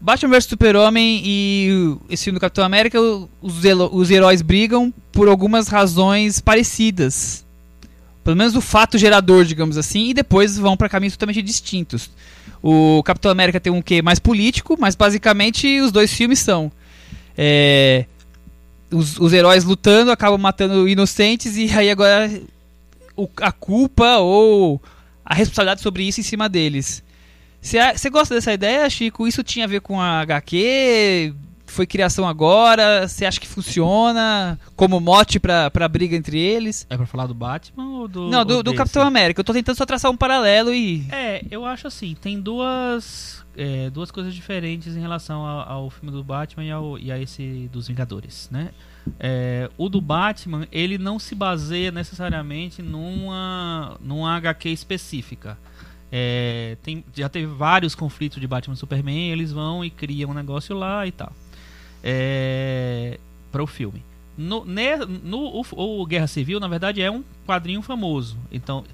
S2: Batman vs Super-Homem e esse filme do Capitão América, os, os heróis brigam por algumas razões parecidas. Pelo menos o fato gerador, digamos assim, e depois vão para caminhos totalmente distintos. O Capitão América tem um quê mais político, mas basicamente os dois filmes são é, os, os heróis lutando acabam matando inocentes e aí agora o- a culpa ou a responsabilidade sobre isso em cima deles. Você gosta dessa ideia, Chico? Isso tinha a ver com a HQ? Foi criação agora? Você acha que funciona como mote pra, pra briga entre eles?
S4: É pra falar do Batman ou do.
S2: Não, do, do? Capitão América. Eu tô tentando só traçar um paralelo e.
S4: É, eu acho assim, tem duas, é, duas coisas diferentes em relação ao, ao filme do Batman e, ao, e a esse dos Vingadores, né? É, o do Batman, ele não se baseia necessariamente numa, numa HQ específica. É, tem, já teve vários conflitos de Batman e Superman, eles vão e criam um negócio lá e tal. É, para o filme. No, no, o, o Guerra Civil, na verdade, é um quadrinho famoso. Então,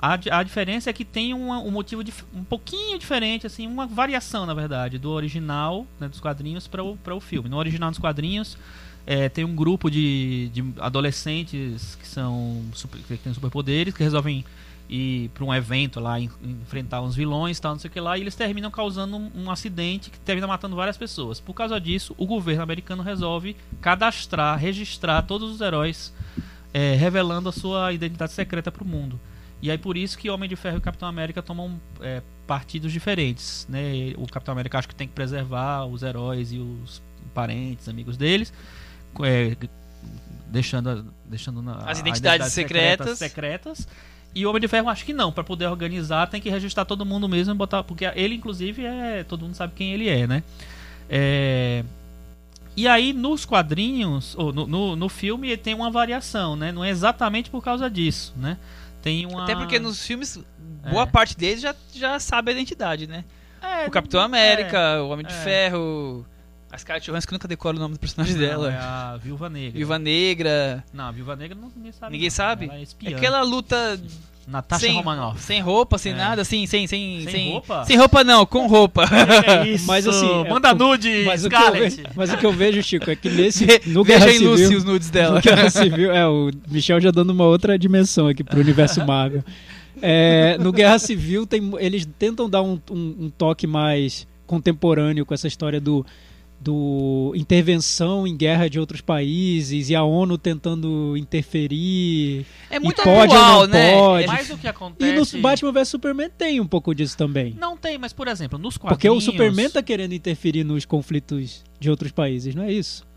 S4: a, a diferença é que tem uma- um motivo dif- um pouquinho diferente, assim, uma variação, na verdade, do original né, dos quadrinhos para o, o filme. No original dos quadrinhos, é, tem um grupo de, de adolescentes que são super, que têm superpoderes, que resolvem ir para um evento lá, en- enfrentar uns vilões e tal, não sei o que lá, e eles terminam causando um, um acidente que termina matando várias pessoas. Por causa disso, o governo americano resolve cadastrar, registrar todos os heróis, é, revelando a sua identidade secreta para o mundo. E aí por isso que Homem de Ferro e Capitão América tomam é, partidos diferentes. Né? O Capitão América acha que tem que preservar os heróis e os parentes, amigos deles, é, deixando, deixando na,
S2: As identidades
S4: identidade
S2: secretas.
S4: secretas. E o Homem de Ferro acho que não, para poder organizar tem que registrar todo mundo mesmo e botar, porque ele inclusive é, todo mundo sabe quem ele é, né? É, e aí nos quadrinhos, ou no, no, no filme ele tem uma variação, né? Não é exatamente por causa disso, né? Tem uma
S2: Até porque nos filmes, boa
S4: É.
S2: parte deles já, já sabe a identidade, né?
S4: É,
S2: O Capitão América, o Homem de
S4: é.
S2: Ferro, A Scarlett Johansson que nunca decora o nome do personagem
S4: Não,
S2: dela.
S4: é a Viúva Negra.
S2: Viúva Negra.
S4: Não, a Viúva Negra não, ninguém sabe.
S2: Ninguém
S4: não.
S2: sabe?
S4: Ela é espiã.
S2: Aquela luta
S4: Natasha
S2: sem,
S4: Romanoff.
S2: sem roupa, sem
S4: É.
S2: nada, assim, sem, sem,
S4: Sem roupa?
S2: Sem roupa não, com roupa.
S4: É isso.
S3: Mas, assim, é-
S4: Manda nude,
S3: Mas o,
S4: Scarlett.
S3: vejo, mas o que eu vejo, Chico, é que nesse. No Guerra
S2: Veja em Lucy
S3: Civil.
S2: os nudes dela.
S3: No Guerra Civil. É, o Michel já dando uma outra dimensão aqui pro universo Marvel. É, no Guerra Civil, tem, eles tentam dar um, um- um toque mais contemporâneo com essa história do, do intervenção em guerra de outros países e a ONU tentando interferir.
S2: É muito
S3: E pode
S2: atual,
S3: não
S2: né?
S3: pode?
S2: É
S4: Mas o que
S3: E
S4: acontece...
S3: no Batman vs Superman tem um pouco disso também.
S4: Não tem, mas por exemplo, nos
S3: Porque
S4: quadrinhos...
S3: o Superman tá querendo interferir nos conflitos de outros países, não é isso?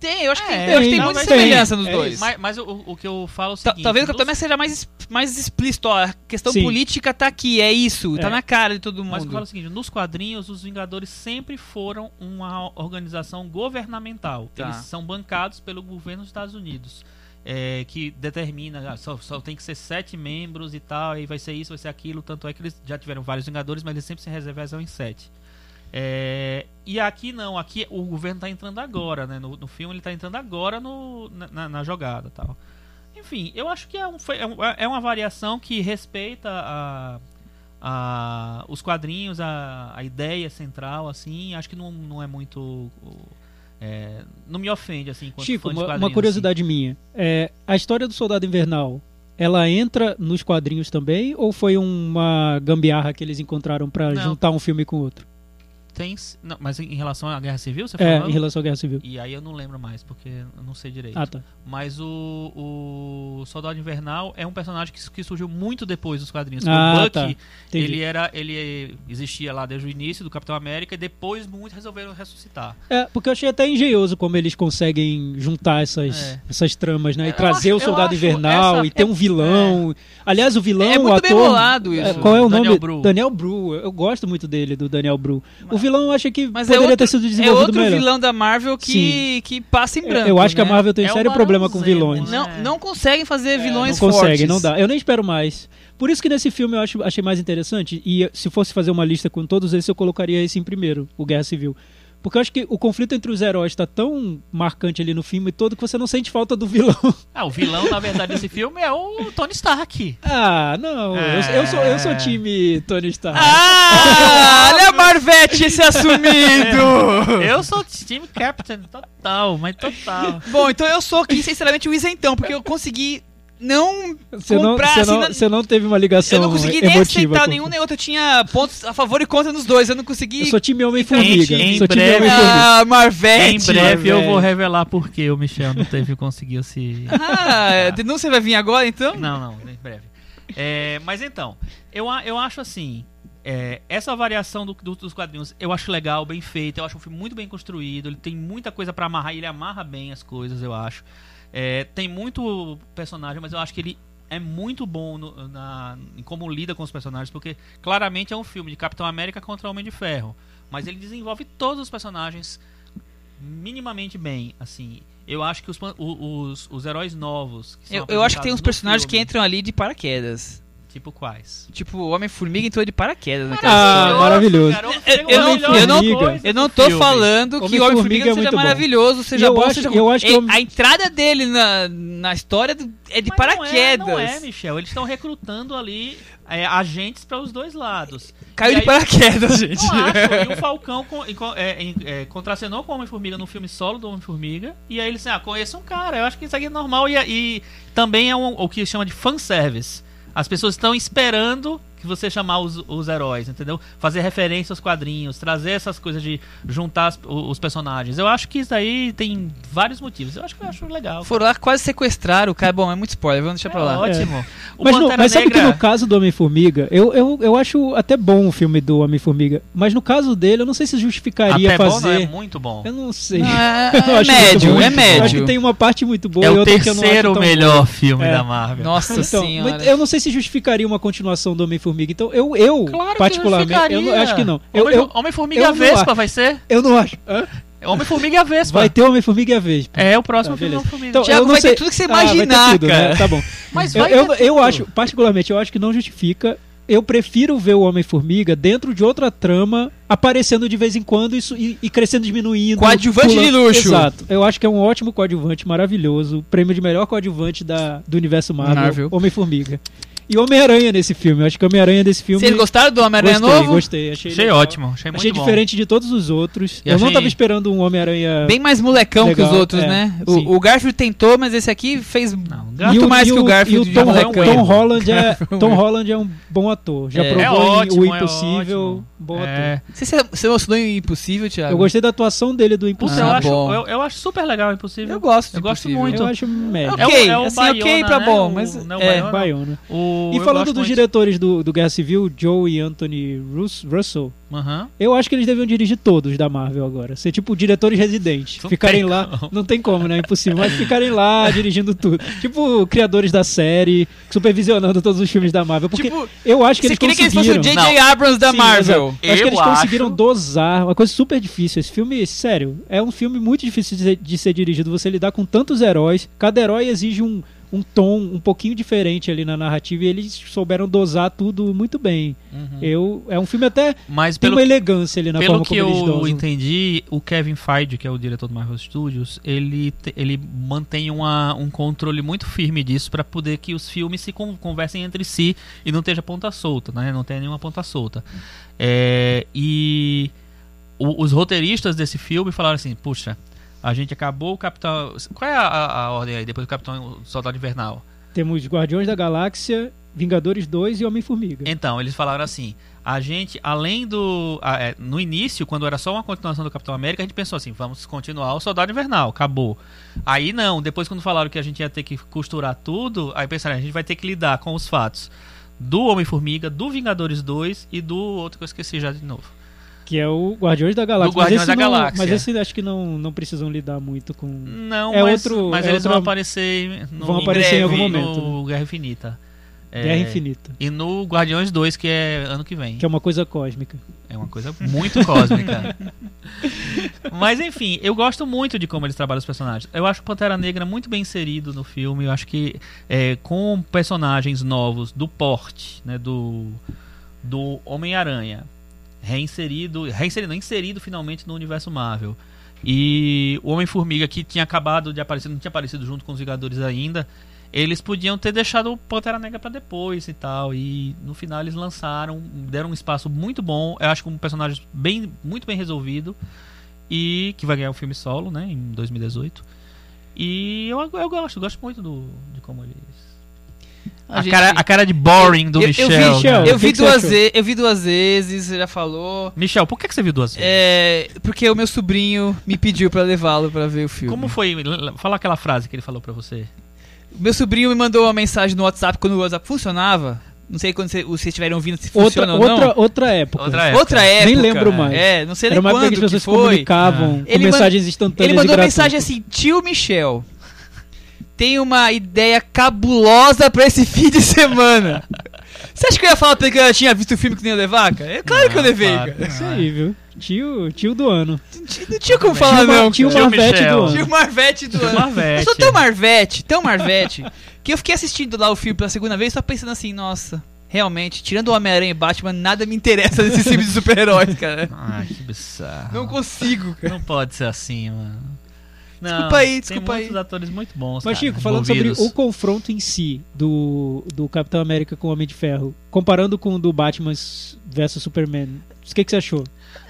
S2: Tem, eu acho que tem,
S4: É,
S2: eu acho que tem
S3: tem,
S2: muita
S3: tem.
S2: semelhança nos
S3: É
S2: dois.
S4: Mas, mas o, o que eu falo é o
S2: Ta-
S4: seguinte...
S2: Talvez o Capitão seja mais, mais explícito, ó, a questão
S3: Sim.
S2: política tá aqui, é isso, tá
S3: É.
S2: na cara de todo
S4: Mas eu
S2: mundo.
S4: falo o seguinte, nos quadrinhos, os Vingadores sempre foram uma organização governamental.
S2: Tá.
S4: Eles são bancados pelo governo dos Estados Unidos. é, que determina, ah, só, só tem que ser sete membros e tal, e vai ser isso, vai ser aquilo. Tanto é que eles já tiveram vários Vingadores, mas eles sempre se reservam em sete. É, e aqui não, aqui o governo está entrando agora, né? No, no filme ele está entrando agora no, na, na- jogada tal. Enfim, eu acho que é, um, é, um- é uma variação que respeita a, a- os quadrinhos, a, a ideia central, assim. Acho que não, não é muito. é, não me ofende, assim,
S3: Chico, uma, uma curiosidade minha. É, a história do Soldado Invernal, ela entra nos quadrinhos também? Ou foi uma gambiarra que eles encontraram pra
S4: Não.
S3: juntar um filme com o outro?
S4: Tem, não, mas em relação à Guerra Civil, você
S3: É,
S4: falou?
S3: em relação à Guerra Civil.
S4: E aí eu não lembro mais, porque eu não sei direito.
S3: Ah, tá.
S4: Mas o, o Soldado Invernal é um personagem que, que surgiu muito depois dos quadrinhos.
S3: Ah,
S4: o Bucky,
S3: tá.
S4: Ele era, ele existia lá desde o início do Capitão América e depois muitos resolveram ressuscitar.
S3: É, porque eu achei até engenhoso como eles conseguem juntar essas,
S4: É.
S3: essas tramas, né? E
S4: Eu
S3: trazer
S4: acho-
S3: o Soldado Invernal
S4: essa-
S3: e ter um vilão. Aliás, o vilão,
S2: É
S3: o
S2: muito
S3: ator...
S2: bem bolado isso.
S3: É, qual é o
S4: Daniel
S3: nome?
S4: Bru.
S3: Daniel Bru. Eu gosto muito dele, do Daniel Bru. O vilão eu achei que
S2: Mas é
S3: poderia
S2: outro,
S3: ter sido
S2: é
S3: desenvolvido
S2: outro
S3: melhor.
S2: vilão da Marvel que, que passa em branco.
S3: eu acho que a
S2: né?
S3: Marvel tem
S4: É
S3: sério problema com vilões.
S4: né?
S2: Não, não conseguem fazer vilões
S3: Não consegue,
S2: fortes.
S3: não dá. Eu nem espero mais. Por isso que nesse filme eu acho, achei mais interessante. E se fosse fazer uma lista com todos esses, eu colocaria esse em primeiro, o Guerra Civil. Porque eu acho que o conflito entre os heróis tá tão marcante ali no filme todo que você não sente falta do vilão.
S4: Ah, o vilão, na verdade, desse filme é o Tony Stark.
S3: Ah, não. Eu, eu sou, eu sou time Tony Stark.
S2: Ah, olha a Marvete esse assumido!
S4: Eu sou time Captain total, mas total.
S2: Bom, então eu sou aqui, sinceramente, o isentão, porque eu consegui não
S3: Você não,
S2: comprar,
S3: você,
S2: assim,
S3: não, você não teve uma ligação
S2: Eu não consegui nem
S3: emotiva
S2: aceitar nenhum nem outro. Eu tinha pontos a favor e contra nos dois. Eu não consegui.
S3: Eu sou time Homem-Formiga.
S4: Em- em
S3: Sou time
S4: breve-
S3: Homem-Formiga.
S2: Ah, Marvete!
S4: em breve eu
S3: velho.
S4: vou revelar por que o Michel não teve conseguiu se.
S2: Ah, a denúncia vai vir agora então?
S4: Não, não, em breve. É, mas então, eu, eu acho assim. é, essa variação do- do- dos quadrinhos eu acho legal, bem feito. Eu acho um filme muito bem construído. Ele tem muita coisa pra amarrar. e Ele amarra bem as coisas, eu acho. É, tem muito personagem, mas eu acho que ele é muito bom no- na, em como lida com os personagens, porque claramente é um filme de Capitão América contra Homem de Ferro. Mas ele desenvolve todos os personagens minimamente bem, assim. Eu acho que os, os, os heróis novos. que são
S2: Eu, eu acho que tem uns personagens que
S4: filme,
S2: entram ali de paraquedas.
S4: Tipo quais?
S2: Tipo, o Homem-Formiga entrou de paraquedas naquela
S3: Ah, maravilhoso.
S2: Eu- eu não- eu não- Eu não tô
S4: filme.
S2: falando que o
S3: Homem-Formiga é
S2: não seja maravilhoso, seja
S3: Eu
S2: bom,
S3: acho-
S2: seja
S3: eu acho que eu-
S2: A entrada dele na, na história é de
S4: Mas
S2: paraquedas.
S4: Não é, não é, Michel. Eles estão recrutando ali é, agentes para os dois lados.
S2: Caiu
S4: E
S2: de
S4: aí-
S2: paraquedas, gente.
S4: Não acho. E o Falcão com, é, em- é, contracenou com o Homem-Formiga no filme solo do Homem-Formiga. E aí ele disse, ah, conheço um cara. Eu acho que isso aqui é normal. E, e também é um- o que chama de fanservice. As pessoas estão esperando que você chamar os, os heróis, entendeu? Fazer referência aos quadrinhos, trazer essas coisas de juntar as- o- os personagens. Eu acho que isso aí tem vários motivos. Eu acho que eu acho legal.
S2: Foram lá quase sequestraram o cara. Bom, é muito spoiler, vamos deixar pra lá.
S4: É ótimo. O
S3: Mas, no-
S4: Pantera
S3: mas sabe que
S4: Negra-
S3: no caso do Homem-Formiga, eu, eu, eu acho até bom o filme do Homem-Formiga. Mas no caso dele, eu não sei se justificaria
S4: Até bom, não,
S3: fazer.
S4: é muito bom.
S3: Eu não sei.
S2: Não, é, é médio,
S3: bom.
S2: é
S3: Eu acho
S2: médio.
S3: que tem uma parte muito boa
S4: É
S3: e
S4: o
S3: outra que eu não acho
S4: terceiro
S3: tão
S4: melhor
S3: boa.
S4: filme
S3: É.
S4: da Marvel.
S2: Nossa
S3: Então,
S2: senhora.
S3: eu não sei se justificaria uma continuação do Homem-Formiga. Então, eu, eu
S4: Claro
S3: particularmente, eu, não- acho que não. Eu,
S4: Homem-
S3: eu,
S4: Homem-Formiga
S3: eu
S4: e a Vespa vai ser?
S3: eu não acho. Hã?
S4: Homem-Formiga e a Vespa.
S3: Vai ter Homem-Formiga e a vez.
S4: É o próximo
S3: Tá,
S4: filme
S3: beleza.
S4: Homem-Formiga.
S3: Então, eu não
S2: vai ter
S3: sei-
S2: tudo que você
S3: Ah, ter
S2: imaginar,
S3: tudo, né?
S2: cara.
S3: Tá bom.
S4: Mas
S3: Eu,
S4: vai
S3: eu,
S4: ter
S3: eu
S4: tudo.
S3: acho, particularmente, eu acho que não justifica eu prefiro ver o Homem-Formiga dentro de outra trama, aparecendo de vez em quando isso, e, e crescendo, diminuindo.
S2: Coadjuvante
S3: pulando.
S2: de luxo.
S3: Exato. Eu acho que é um ótimo coadjuvante, maravilhoso. Prêmio de melhor coadjuvante da, do universo Marvel,
S2: Marvel.
S3: Homem-Formiga. E Homem-Aranha nesse filme. Eu acho que o Homem-Aranha desse filme.
S2: Vocês gostaram do Homem-Aranha
S3: gostei,
S2: novo?
S3: Gostei, achei,
S4: Achei
S3: legal.
S4: ótimo, achei muito
S3: Achei
S4: bom.
S3: diferente de todos os outros.
S4: E
S3: eu não
S4: achei-
S3: tava esperando um Homem-Aranha.
S2: Bem mais molecão que
S3: Legal,
S2: os outros,
S3: é,
S2: né? O, o Garfield tentou, mas esse aqui fez
S4: Não,
S2: muito mais que o Garfield
S3: E o Tom. Tom Holland é,
S2: Garfield.
S3: Tom Holland é um bom ator. Já
S2: É.
S3: provou
S4: É ótimo,
S3: O
S4: é
S3: Impossível. Ator.
S4: É.
S2: Você você emocionou em Impossível, Thiago?
S3: Eu gostei da atuação dele do Impossível.
S4: eu,
S2: Ah,
S4: acho,
S2: bom.
S4: eu, eu acho super legal, impossível.
S2: Eu gosto.
S4: Eu gosto muito.
S3: Eu acho médio.
S2: É ok,
S4: É o- é o
S2: assim, ok
S4: Baiona,
S2: pra
S4: né?
S2: bom,
S4: O-
S2: mas
S4: não, o
S2: é,
S4: Baiona.
S3: Baiona.
S4: O-
S3: E
S4: eu
S3: falando dos
S4: muito.
S3: diretores do, do Guerra Civil, Joe e Anthony Rus- Russell,
S4: Aham.
S3: eu acho que eles deviam dirigir todos da Marvel agora. Ser tipo diretores residentes.
S4: Não
S3: ficarem lá.
S4: como.
S3: Não tem como, né? É impossível. Mas ficarem lá dirigindo tudo. Tipo, criadores da série, supervisionando todos os filmes da Marvel. Porque
S2: Tipo,
S3: eu acho que
S2: você
S3: eles
S2: queria que eles fossem
S3: conseguiram.
S2: o J.J. Abrams da
S3: Sim,
S2: Marvel.
S3: exato. Eu acho que eles
S4: Eu
S3: conseguiram
S4: acho-
S3: dosar, uma coisa super difícil. Esse filme, sério, é um filme muito difícil de ser, de ser dirigido. Você lidar com tantos heróis, cada herói exige um, um tom um pouquinho diferente ali na narrativa e eles souberam dosar tudo muito bem.
S4: Uhum.
S3: Eu, é um filme até
S4: Mas
S3: tem
S4: pelo,
S3: uma elegância ali na
S4: pelo
S3: forma
S4: que
S3: como eles
S4: eu
S3: dosam.
S4: entendi, o Kevin Feige, que é o diretor do Marvel Studios, ele, ele mantém uma, um controle muito firme disso para poder que os filmes se con- conversem entre si e não esteja ponta solta, né? Não tenha nenhuma ponta solta. É, e os roteiristas desse filme falaram assim, puxa, a gente acabou o Capitão... Qual é a, a- a ordem aí, depois do Capitão Soldado Invernal?
S3: Temos Guardiões da Galáxia, Vingadores 2 e Homem-Formiga.
S4: Então, eles falaram assim: a gente, além do. a- é, no início, quando era só uma continuação do Capitão América, a gente pensou assim: vamos continuar o Soldado Invernal, acabou. Aí não, depois, quando falaram que a gente ia ter que costurar tudo, aí pensaram: a gente vai ter que lidar com os fatos do Homem-Formiga, do Vingadores 2 e do outro que eu esqueci já de novo.
S3: Que é o Guardiões da Galáxia.
S4: Do Guardiões
S3: mas
S4: da
S3: esse não-
S4: Galáxia.
S3: Mas esse acho que não, não precisam lidar muito com.
S4: Não,
S3: É
S4: mas,
S3: outro-
S4: mas
S3: é
S4: eles vão aparecer no,
S3: Vão aparecer em algum
S4: breve
S3: momento,
S4: no Guerra Infinita. É,
S3: Guerra Infinita.
S4: E no Guardiões 2, que é ano que vem.
S3: Que é uma coisa cósmica.
S4: É uma coisa muito cósmica. Mas enfim, eu gosto muito de como eles trabalham os personagens. Eu acho o Pantera Negra muito bem inserido no filme. Eu acho que é, com personagens novos do porte, né, do do Homem-Aranha, reinserido, reinserido, inserido finalmente no universo Marvel. E o Homem-Formiga que tinha acabado de aparecer, não tinha aparecido junto com os Vingadores ainda. Eles podiam ter deixado o Pantera Negra pra depois e tal. E no final eles lançaram, deram um espaço muito bom. Eu acho que um personagem bem, muito bem resolvido. E que vai ganhar o filme solo, né? Em 2018. E eu, eu gosto, gosto muito do, de como eles. A,
S2: gente-
S4: cara, a cara de boring do
S2: eu,
S4: Michel.
S2: eu vi,
S3: Michel,
S2: eu
S3: o
S2: vi duas vezes, eu vi duas vezes, você já falou.
S4: Michel, por que, que você viu duas vezes?
S2: É, porque o meu sobrinho me pediu pra levá-lo pra ver o filme.
S4: Como foi? Fala aquela frase que ele falou pra você.
S2: Meu sobrinho me mandou uma mensagem no WhatsApp quando o WhatsApp funcionava. Não sei quando você- vocês estiverem ouvindo se
S3: Outra,
S2: funciona ou
S3: outra,
S2: não.
S3: outra época.
S4: Outra época.
S2: Outra época.
S3: Nem lembro mais.
S2: É, não sei
S3: Era
S2: nem
S3: uma época
S2: quando
S3: que as pessoas
S2: que foi.
S3: comunicavam com
S2: Ele
S3: mensagens instantâneas
S2: Ele mandou mensagem assim: Tio Michel, tem uma ideia cabulosa pra esse fim de semana. Você acha que eu ia falar pra ele que eu tinha visto o filme que nem ia levar, cara? É claro que eu levei, cara.
S3: Isso aí, viu? Tio, tio do ano.
S2: Não tinha- como falar, não.
S3: tio Marvete do ano.
S2: Tio Marvete do ano.
S4: Marvete.
S2: Eu sou tão Marvete, tão Marvete, que eu fiquei assistindo lá o filme pela segunda vez só pensando assim, nossa, realmente, tirando o Homem-Aranha e Batman, nada me interessa desses filmes de super-heróis, cara.
S4: Ai, que bizarro.
S2: Não consigo, cara.
S4: Não pode ser assim, mano. Não,
S2: Desculpa aí, desculpa
S4: tem
S2: aí.
S4: muitos atores muito bons.
S3: Mas,
S4: cara,
S3: Chico, falando sobre
S4: envolvidos.
S3: o confronto em si do, do Capitão América com o Homem de Ferro, comparando com o do Batman versus Superman, o que, que você achou?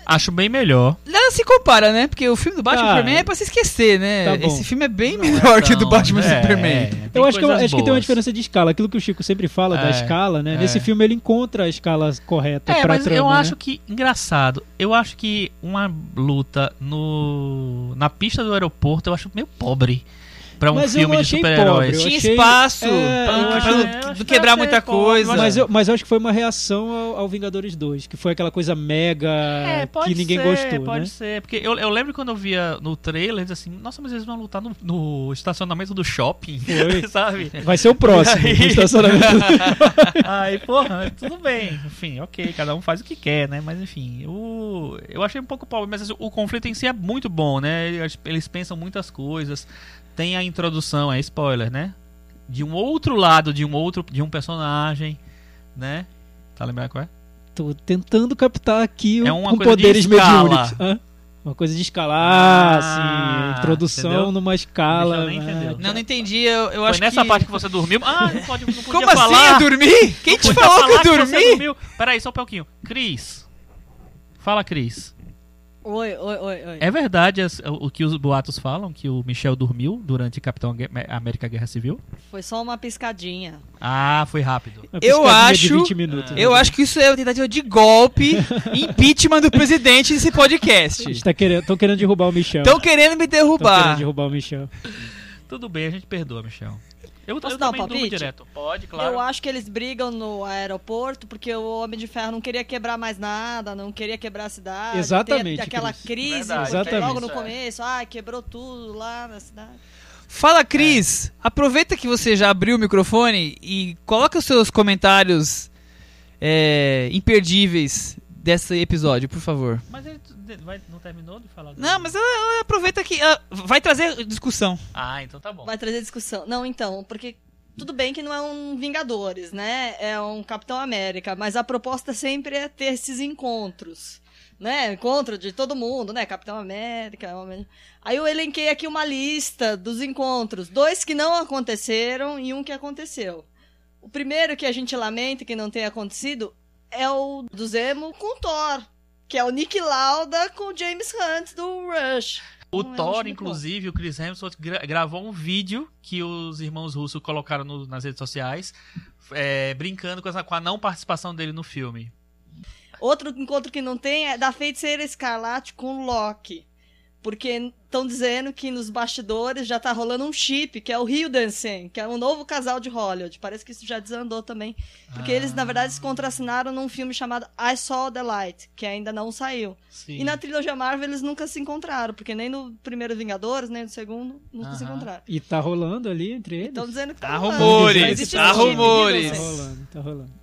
S4: Acho bem melhor.
S2: Nada se compara, né? Porque o filme do Batman
S3: Ah,
S2: Superman é pra se esquecer, né?
S3: tá.
S2: Esse filme é bem
S4: Não
S2: melhor
S4: é
S2: que o do
S4: tão-
S2: Batman e
S4: é,
S2: Superman.
S4: é,
S3: Eu acho que, eu
S4: coisas
S3: acho que tem uma diferença de escala. Aquilo que o Chico sempre fala da
S4: É,
S3: escala, né?
S4: é.
S3: Nesse filme ele encontra a escala correta
S4: É,
S3: pra
S4: mas
S3: trama,
S4: eu
S3: né?
S4: acho que engraçado. Eu acho que uma luta no na pista do aeroporto eu acho meio pobre pra um
S3: Mas
S4: filme de super-heróis.
S2: Tinha
S3: achei-
S2: espaço
S3: é,
S2: pra, não- quebrar
S4: que
S2: muita
S4: pobre,
S2: coisa.
S3: Mas eu, mas eu acho que foi uma reação ao, ao Vingadores 2, que foi aquela coisa mega
S4: É,
S3: que ninguém
S4: ser,
S3: gostou,
S4: pode
S3: né?
S4: ser. Porque eu, eu lembro quando eu via no trailer, eles assim, nossa, mas eles vão lutar no, no estacionamento do shopping, sabe?
S3: Vai ser o próximo,
S4: aí?
S3: o estacionamento.
S4: Aí, porra, tudo bem. Enfim, ok, cada um faz o que quer, né? Mas enfim, o, eu achei um pouco pobre, mas assim, o conflito em si é muito bom, né? Eles pensam muitas coisas. Tem a introdução, é spoiler, né? De um outro lado, de um outro, de um personagem, né? Tá lembrado qual é?
S3: Tô tentando captar aqui o,
S4: É uma
S3: com
S4: coisa de
S3: poderes
S4: escala.
S3: mediúnicos. Hã? Uma coisa de escalar,
S4: Ah,
S3: assim, introdução
S4: entendeu?
S3: numa escala.
S4: Nem
S3: né?
S2: Não, não entendi. Eu, eu
S4: Foi
S2: acho
S4: nessa
S2: que...
S4: parte que você dormiu. Ah, não pode não podia
S2: Como
S4: falar.
S2: assim? Eu dormi? Quem te
S4: Podia
S2: falou que eu
S4: você
S2: dormi?
S4: dormiu. Peraí, só um pouquinho. Cris. Fala, Cris.
S5: Oi, oi, oi, oi.
S4: É verdade o que os boatos falam, que o Michel dormiu durante Capitão América Guerra Civil?
S5: Foi só uma piscadinha.
S4: Ah, foi rápido.
S2: Eu acho-
S3: 20 minutos, né?
S2: Eu acho que isso é uma tentativa de golpe, impeachment do presidente desse podcast.
S3: Estão querendo, tão querendo derrubar o Michel.
S2: Estão querendo me
S3: Tão querendo
S2: derrubar.
S3: derrubar o Michel.
S4: Tudo bem, a gente perdoa, Michel. Eu,
S5: Posso
S4: eu
S5: dar um palpite?
S4: direto. Pode, claro.
S5: Eu acho que eles brigam no aeroporto porque o Homem de Ferro não queria quebrar mais nada, não queria quebrar a cidade.
S3: Exatamente,
S5: Ter aquela
S3: Cris.
S5: crise,
S4: Verdade.
S5: logo no
S4: Isso é.
S5: começo, ah, quebrou tudo lá na cidade.
S2: Fala, Cris. Aproveita que você já abriu o microfone e coloca os seus comentários é, imperdíveis desse episódio, por favor.
S4: Mas ele vai- não terminou de falar?
S2: Não, mas ela, ela aproveita que ela vai trazer discussão.
S4: Ah, então tá bom.
S5: Vai trazer discussão. Não, então, porque tudo bem que não é um Vingadores, né? É um Capitão América, mas a proposta sempre é ter esses encontros. Né? Encontro de todo mundo, né? Capitão América. Homem... Aí eu elenquei aqui uma lista dos encontros. Dois que não aconteceram e um que aconteceu. O primeiro que a gente lamenta que não tenha acontecido é o do Zemo com o Thor. Que é o Nick Lauda com o James Hunt do Rush.
S4: O
S5: Não, acho
S4: Thor, inclusive, o Chris Hemsworth gra- gravou um vídeo que os irmãos russos colocaram no- nas redes sociais, é, brincando com, essa- com a não participação dele no filme.
S5: Outro encontro que não tem é da Feiticeira Escarlate com Loki. Porque estão dizendo que nos bastidores já tá rolando um chip, que é o Hildensen, que é um novo casal de Hollywood. Parece que isso já desandou também. Porque eles, na verdade, se contracenaram num filme chamado I Saw the Light, que ainda não saiu.
S4: Sim.
S5: E na trilogia Marvel eles nunca se encontraram, porque nem no primeiro Vingadores, nem no segundo, nunca se encontraram.
S3: E tá rolando ali entre eles.
S5: Estão dizendo que tá,
S2: Tá
S5: rolando.
S2: rumores,
S5: existe
S2: tá
S5: um chip
S2: rumores.
S3: Tá rolando, tá rolando.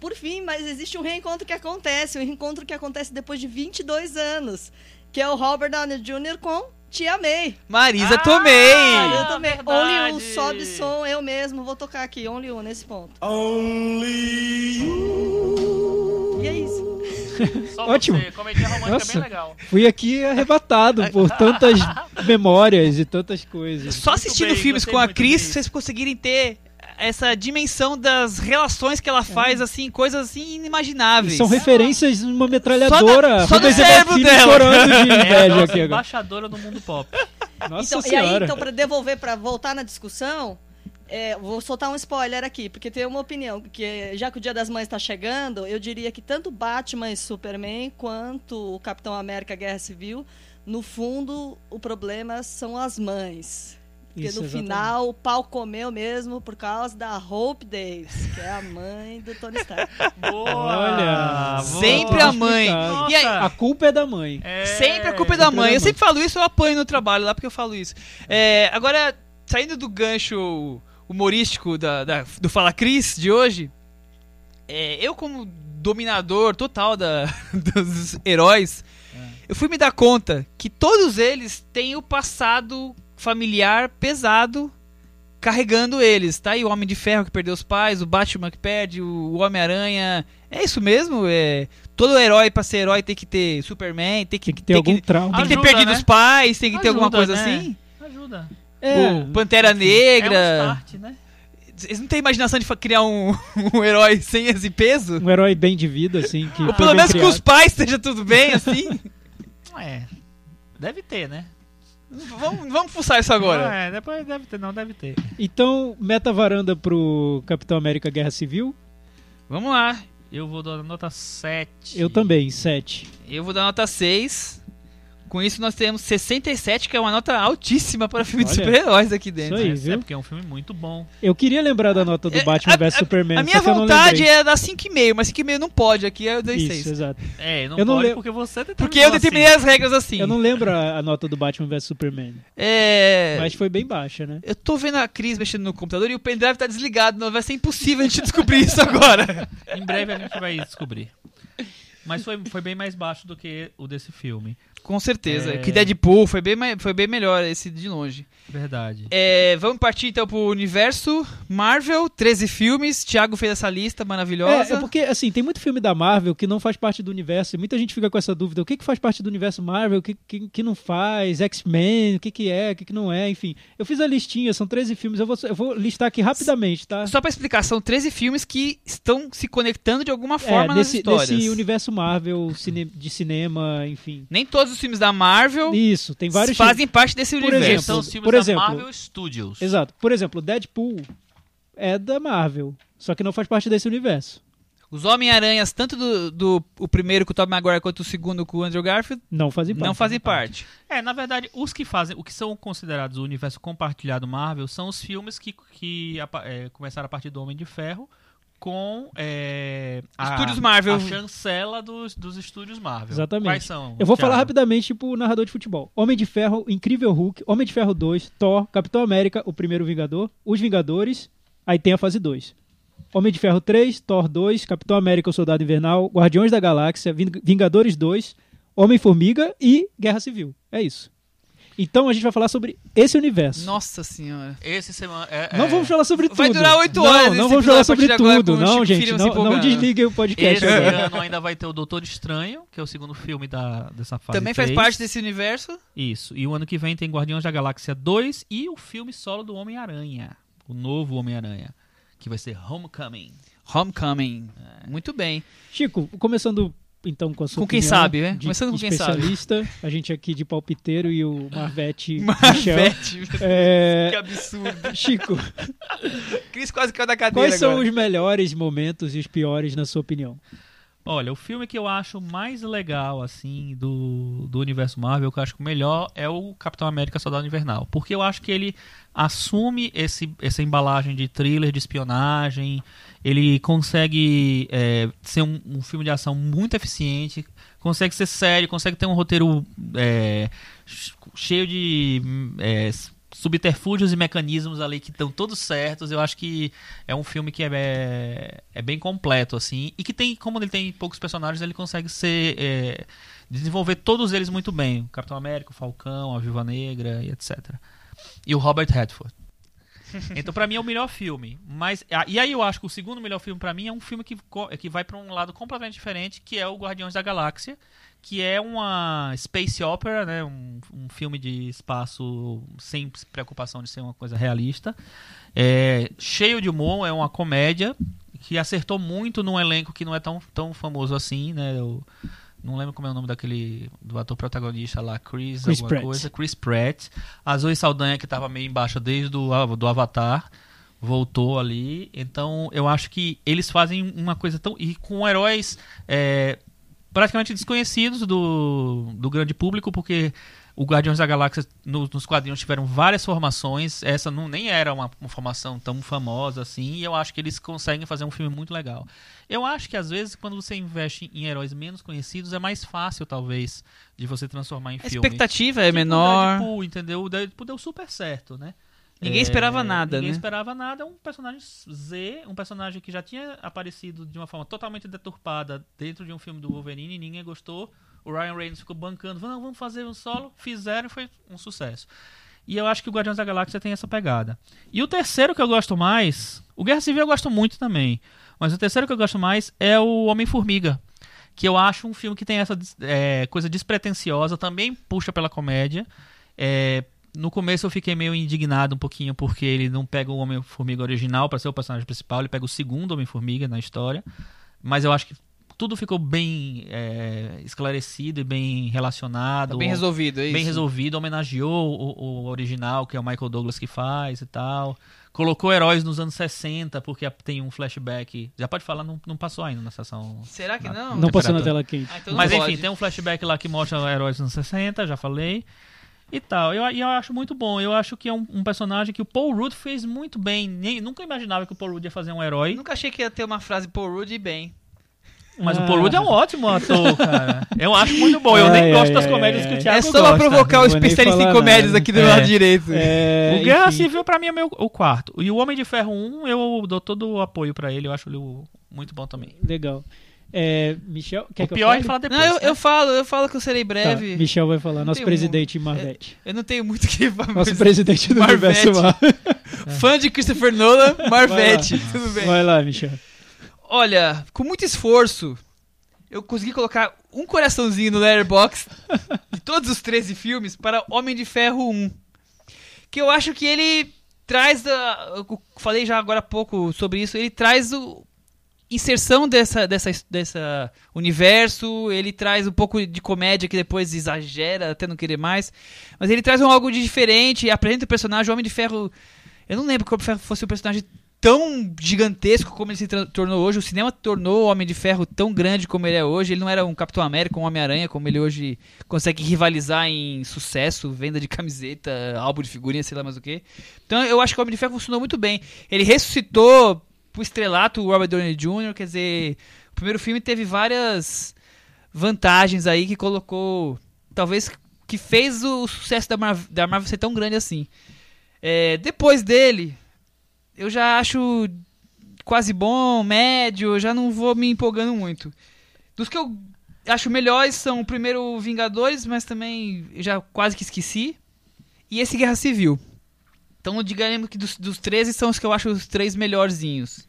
S5: Por fim, mas existe um reencontro que acontece, um reencontro que acontece depois de 22 anos, que é o Robert Downey Jr. com Tia May.
S2: Marisa
S4: Ah!
S2: Tomei.
S5: eu
S4: Ah,
S5: também.
S4: verdade.
S5: Only um, sobe som, eu mesmo vou tocar aqui, Only um nesse ponto. E é isso.
S4: Só
S3: Ótimo.
S4: você, comédia romântica
S3: Nossa.
S4: bem legal.
S3: Fui aqui arrebatado por tantas memórias e tantas coisas.
S2: Só assistindo
S4: bem,
S2: filmes com a Cris, vocês conseguirem ter essa dimensão das relações que ela faz, assim, coisas assim
S3: E
S2: inimagináveis.
S3: são referências numa metralhadora.
S2: Só da- só do
S3: Rubens
S2: cérebro dela.
S3: chorando de
S4: É
S3: inveja aqui agora.
S4: embaixadora do mundo pop.
S3: Nossa
S5: Então, e aí,
S3: senhora.
S5: então, pra devolver, pra voltar na discussão, é, vou soltar um spoiler aqui, porque tem uma opinião, que já que o Dia das Mães tá chegando, eu diria que tanto Batman e Superman, quanto o Capitão América Guerra Civil, no fundo, o problema são as mães. Porque
S3: Isso,
S5: no
S3: exatamente.
S5: final o pau comeu mesmo por causa da Hope Davis, que é a mãe do Tony Stark.
S4: Boa!
S3: Olha,
S4: boa.
S2: Sempre a mãe. E aí.
S3: A culpa é da mãe.
S4: É,
S2: Sempre a culpa é da mãe.
S3: da
S2: Eu
S3: mãe.
S2: sempre falo isso, eu apanho no trabalho lá porque eu falo isso. É, agora, saindo do gancho humorístico da, da- do Fala Cris de hoje, é, eu como dominador total da, dos heróis, eu fui me dar conta que todos eles têm o passado familiar pesado carregando eles, tá? E o Homem de Ferro que perdeu os pais, o Batman que perde, o Homem-Aranha. É isso mesmo? É, todo herói pra ser herói tem que ter Superman, tem que,
S3: Tem que ter algum trauma.
S2: tem que ter
S4: Ajuda,
S2: perdido
S4: né?
S2: os pais, tem que ter alguma
S4: Ajuda,
S2: coisa
S4: né?
S2: assim.
S4: Ajuda.
S3: É,
S2: O Pantera
S4: É um
S2: Negra.
S4: start, né?
S2: Eles não têm imaginação de criar um, um herói sem esse peso?
S3: um herói bem de vida, assim. Que
S2: Ou pelo menos com
S3: criado.
S2: os pais esteja tudo bem, assim?
S4: É. Deve ter, né?
S2: Vamos, vamos fuçar isso agora.
S4: É, depois deve ter, não deve ter.
S3: Então, meta varanda pro Capitão América Guerra Civil?
S2: Vamos lá.
S4: Eu vou dar nota 7.
S3: Eu também, 7.
S2: Eu vou dar nota 6. Com isso nós temos 67, que é uma nota altíssima para filme de
S3: Olha,
S2: super-heróis aqui dentro.
S3: isso aí.
S4: É,
S3: viu?
S4: porque é um filme muito bom.
S3: Eu queria lembrar da nota do
S2: É,
S3: Batman vs Superman,
S2: A minha
S3: só que eu não
S2: vontade
S3: lembrei.
S2: é dar 5,5, mas 5,5 não pode, aqui eu dei
S3: Isso,
S2: 6.
S3: exato.
S4: É, não
S3: Eu não
S4: pode
S3: lembro-
S4: porque você determinou
S2: Porque eu determinei
S4: assim.
S2: as regras assim.
S3: Eu não lembro a, a nota do Batman vs Superman,
S2: É.
S3: mas foi bem baixa, né?
S2: Eu tô vendo a Cris mexendo no computador e o pendrive tá desligado, não vai ser impossível a gente descobrir isso agora.
S4: Em breve a gente vai descobrir. Mas foi, foi bem mais baixo do que o desse filme.
S2: Com certeza.
S4: É.
S2: Que Deadpool foi bem, foi bem melhor esse de longe.
S4: Verdade.
S2: É, vamos partir então pro universo Marvel, 13 filmes. Thiago fez essa lista maravilhosa.
S3: É, é porque, assim, tem muito filme da Marvel que não faz parte do universo. E muita gente fica com essa dúvida: o que, que faz parte do universo Marvel, o que, que, que não faz, X-Men, o que, que é, o que, que não é, enfim. Eu fiz a listinha, são 13 filmes. Eu vou, eu vou listar aqui rapidamente, tá?
S2: Só pra explicar, são 13 filmes que estão se conectando de alguma forma
S3: é,
S2: nas
S3: nesse,
S2: histórias.
S3: nesse universo Marvel cine- de cinema, enfim.
S2: Nem todos os filmes da Marvel
S3: Isso, tem vários.
S2: fazem parte desse
S3: Por
S2: universo.
S3: exemplo,
S4: São os filmes
S3: por
S4: da
S3: exemplo-
S4: Marvel Studios.
S3: Exato. Por exemplo, Deadpool é da Marvel, só que não faz parte desse universo.
S2: Os Homem-Aranhas, tanto do, do o primeiro com o Tobey Maguire quanto o segundo com o Andrew Garfield,
S3: Não fazem parte.
S2: não fazem parte.
S4: É, na verdade, os que fazem, o que são considerados o universo compartilhado Marvel são os filmes que, que é, começaram a partir do Homem de Ferro com é, a,
S2: Estúdios Marvel.
S4: a chancela dos, dos estúdios Marvel.
S3: Exatamente.
S4: Quais são?
S3: Eu vou
S4: Thiago?
S3: falar rapidamente, tipo, narrador de futebol. Homem de Ferro, Incrível Hulk, Homem de Ferro 2, Thor, Capitão América, o primeiro Vingador, Os Vingadores, aí tem a fase 2. Homem de Ferro 3, Thor 2, Capitão América, o Soldado Invernal, Guardiões da Galáxia, Ving- Vingadores 2, Homem-Formiga e Guerra Civil. É isso. Então a gente vai falar sobre esse universo.
S2: Nossa senhora.
S4: Esse semana. É,
S3: Não
S4: é,
S3: vamos falar sobre tudo.
S2: Vai durar oito
S3: não,
S2: horas
S3: Não
S2: esse
S3: vamos falar sobre tudo. Não,
S2: Chico
S3: gente. Não, não desliguem o podcast
S4: Esse ano ainda vai ter o Doutor Estranho, que é o segundo filme da, dessa fase.
S2: Também faz
S4: 3.
S2: parte desse universo.
S4: Isso. E o ano que vem tem Guardiões da Galáxia 2 e o filme solo do Homem-Aranha. O novo Homem-Aranha. Que vai ser Homecoming.
S2: Homecoming. Muito bem.
S3: Chico, começando então com a sua
S2: Com quem
S3: opinião
S2: sabe, né?
S3: de
S2: Começando com quem sabe.
S3: especialista, a gente aqui de palpiteiro e o Marvete Michel.
S2: Marvete.
S3: É,
S2: Que absurdo.
S3: Chico,
S2: Cris quase caiu da cadeira
S3: quais são
S2: agora.
S3: os melhores momentos e os piores na sua opinião?
S4: Olha, o filme que eu acho mais legal, assim, do, do universo Marvel, que eu acho que o melhor é o Capitão América Soldado Invernal. Porque eu acho que ele assume esse, essa embalagem de thriller, de espionagem. Ele consegue é, ser um, um filme de ação muito eficiente. Consegue ser sério, consegue ter um roteiro é, cheio de é, subterfúgios e mecanismos ali que estão todos certos. Eu acho que é um filme que é, é bem completo, assim. E que tem, como ele tem poucos personagens, ele consegue ser. é, desenvolver todos eles muito bem. O Capitão América, o Falcão, a Viúva Negra e etc. E o Robert Redford. Então, pra mim, é o melhor filme. Mas, ah, e aí eu acho que o segundo melhor filme pra mim é um filme que, co- que vai pra um lado completamente diferente, que é o Guardiões da Galáxia, que é uma space opera, né? Um, um filme de espaço sem preocupação de ser uma coisa realista. É, cheio de humor, é uma comédia que acertou muito num elenco que não é tão, tão famoso assim, né? Eu não lembro como é o nome daquele do ator protagonista lá, Chris,
S3: Chris
S4: alguma
S3: Pratt.
S4: coisa, Chris Pratt. A Zoe Saldanha que estava meio embaixo desde o do Avatar voltou ali. Então eu acho que eles fazem uma coisa tão e com heróis é, praticamente desconhecidos do, do grande público, porque o Guardiões da Galáxia no- nos quadrinhos tiveram várias formações. Essa não nem era uma, uma formação tão famosa assim. E eu acho que eles conseguem fazer um filme muito legal. Eu acho que às vezes quando você investe em heróis menos conhecidos é mais fácil talvez de você transformar em
S2: A
S4: filme.
S2: expectativa é
S4: Tipo o
S2: menor.
S4: Deadpool, entendeu? O Deadpool deu super certo, né?
S2: Ninguém esperava nada,
S4: ninguém
S2: né?
S4: esperava nada. É um personagem Z, um personagem que já tinha aparecido de uma forma totalmente deturpada dentro de um filme do Wolverine, ninguém gostou. O Ryan Reynolds ficou bancando, vamos fazer um solo, fizeram e foi um sucesso. E eu acho que o Guardiões da Galáxia tem essa pegada. E o terceiro que eu gosto mais, o Guerra Civil eu gosto muito também, mas o terceiro que eu gosto mais é o Homem-Formiga. Que eu acho um filme que tem essa é, coisa despretensiosa, também puxa pela comédia. É, no começo eu fiquei meio indignado um pouquinho porque ele não pega o Homem-Formiga original para ser o personagem principal, ele pega o segundo Homem-Formiga na história. Mas eu acho que tudo ficou bem é, esclarecido e bem relacionado.
S2: Tá bem resolvido, é isso?
S4: Bem resolvido, homenageou o, o original, que é o Michael Douglas que faz e tal. Colocou heróis nos anos 60, porque tem um flashback. Já pode falar, não, não passou ainda na sessão.
S2: Será que não?
S3: Não passou na tela quente.
S2: Ah, então
S4: Mas enfim,
S2: pode.
S4: tem um flashback lá que mostra heróis dos anos 60, já falei. E tal. Eu, e eu acho muito bom. Eu acho que é um, um personagem que o Paul Rudd fez muito bem. Nem, nunca imaginava que o Paul Rudd ia fazer um herói.
S2: Nunca achei que ia ter uma frase Paul Rudd e bem.
S4: Mas
S3: Ah.
S4: o Paul Rudd é um ótimo ator, cara. Eu acho muito bom. Eu nem
S3: Ai,
S4: gosto
S3: ai,
S4: das
S3: ai,
S4: comédias
S3: ai.
S4: que o Thiago
S2: é só pra
S4: gosta.
S2: provocar o especialista em
S3: falar
S2: comédias
S3: nada.
S2: aqui do
S4: É.
S2: lado direito.
S3: É,
S4: O Guerra
S3: enfim.
S4: Civil pra mim é meu, o quarto. E o Homem de Ferro 1, eu dou todo o apoio pra ele. Eu acho ele muito bom também.
S3: Legal. É, Michel, quer
S4: o
S3: que
S4: pior é
S3: eu
S4: falar
S3: fale?
S4: depois.
S2: Não, eu,
S4: né?
S2: eu falo, eu falo que eu serei
S3: Tá,
S2: breve.
S3: Michel vai falar, nosso presidente Marvete.
S2: Eu não tenho muito o que falar.
S3: Nosso presidente do
S2: Marvete.
S3: universo.
S2: Fã de Christopher Nolan, Marvete. Tudo bem.
S3: Vai lá, Michel.
S2: Olha, com muito esforço, eu consegui colocar um coraçãozinho no Letterboxd de todos os 13 filmes para Homem de Ferro 1. Que eu acho que ele traz eu falei já agora há pouco sobre isso, ele traz o inserção dessa dessa dessa universo, ele traz um pouco de comédia que depois exagera até não querer mais, mas ele traz um algo de diferente, apresenta o personagem o Homem de Ferro. Eu não lembro que o Homem de Ferro fosse um personagem tão gigantesco como ele se tornou hoje. O cinema tornou o Homem de Ferro tão grande como ele é hoje. Ele não era um Capitão América, um Homem-Aranha, como ele hoje consegue rivalizar em sucesso, venda de camiseta, álbum de figurinha, sei lá mais o que. Então eu acho que o Homem de Ferro funcionou muito bem. Ele ressuscitou pro estrelato o Robert Downey Jr., quer dizer, o primeiro filme teve várias vantagens aí que colocou, talvez, que fez o sucesso da Marvel, da Marvel ser tão grande assim. É, depois dele, eu já acho quase bom, médio, já não vou me empolgando muito. Dos que eu acho melhores são o primeiro Vingadores, mas também já quase que esqueci. E esse Guerra Civil. Então, digamos que dos, dos 13 são os que eu acho os três melhorzinhos.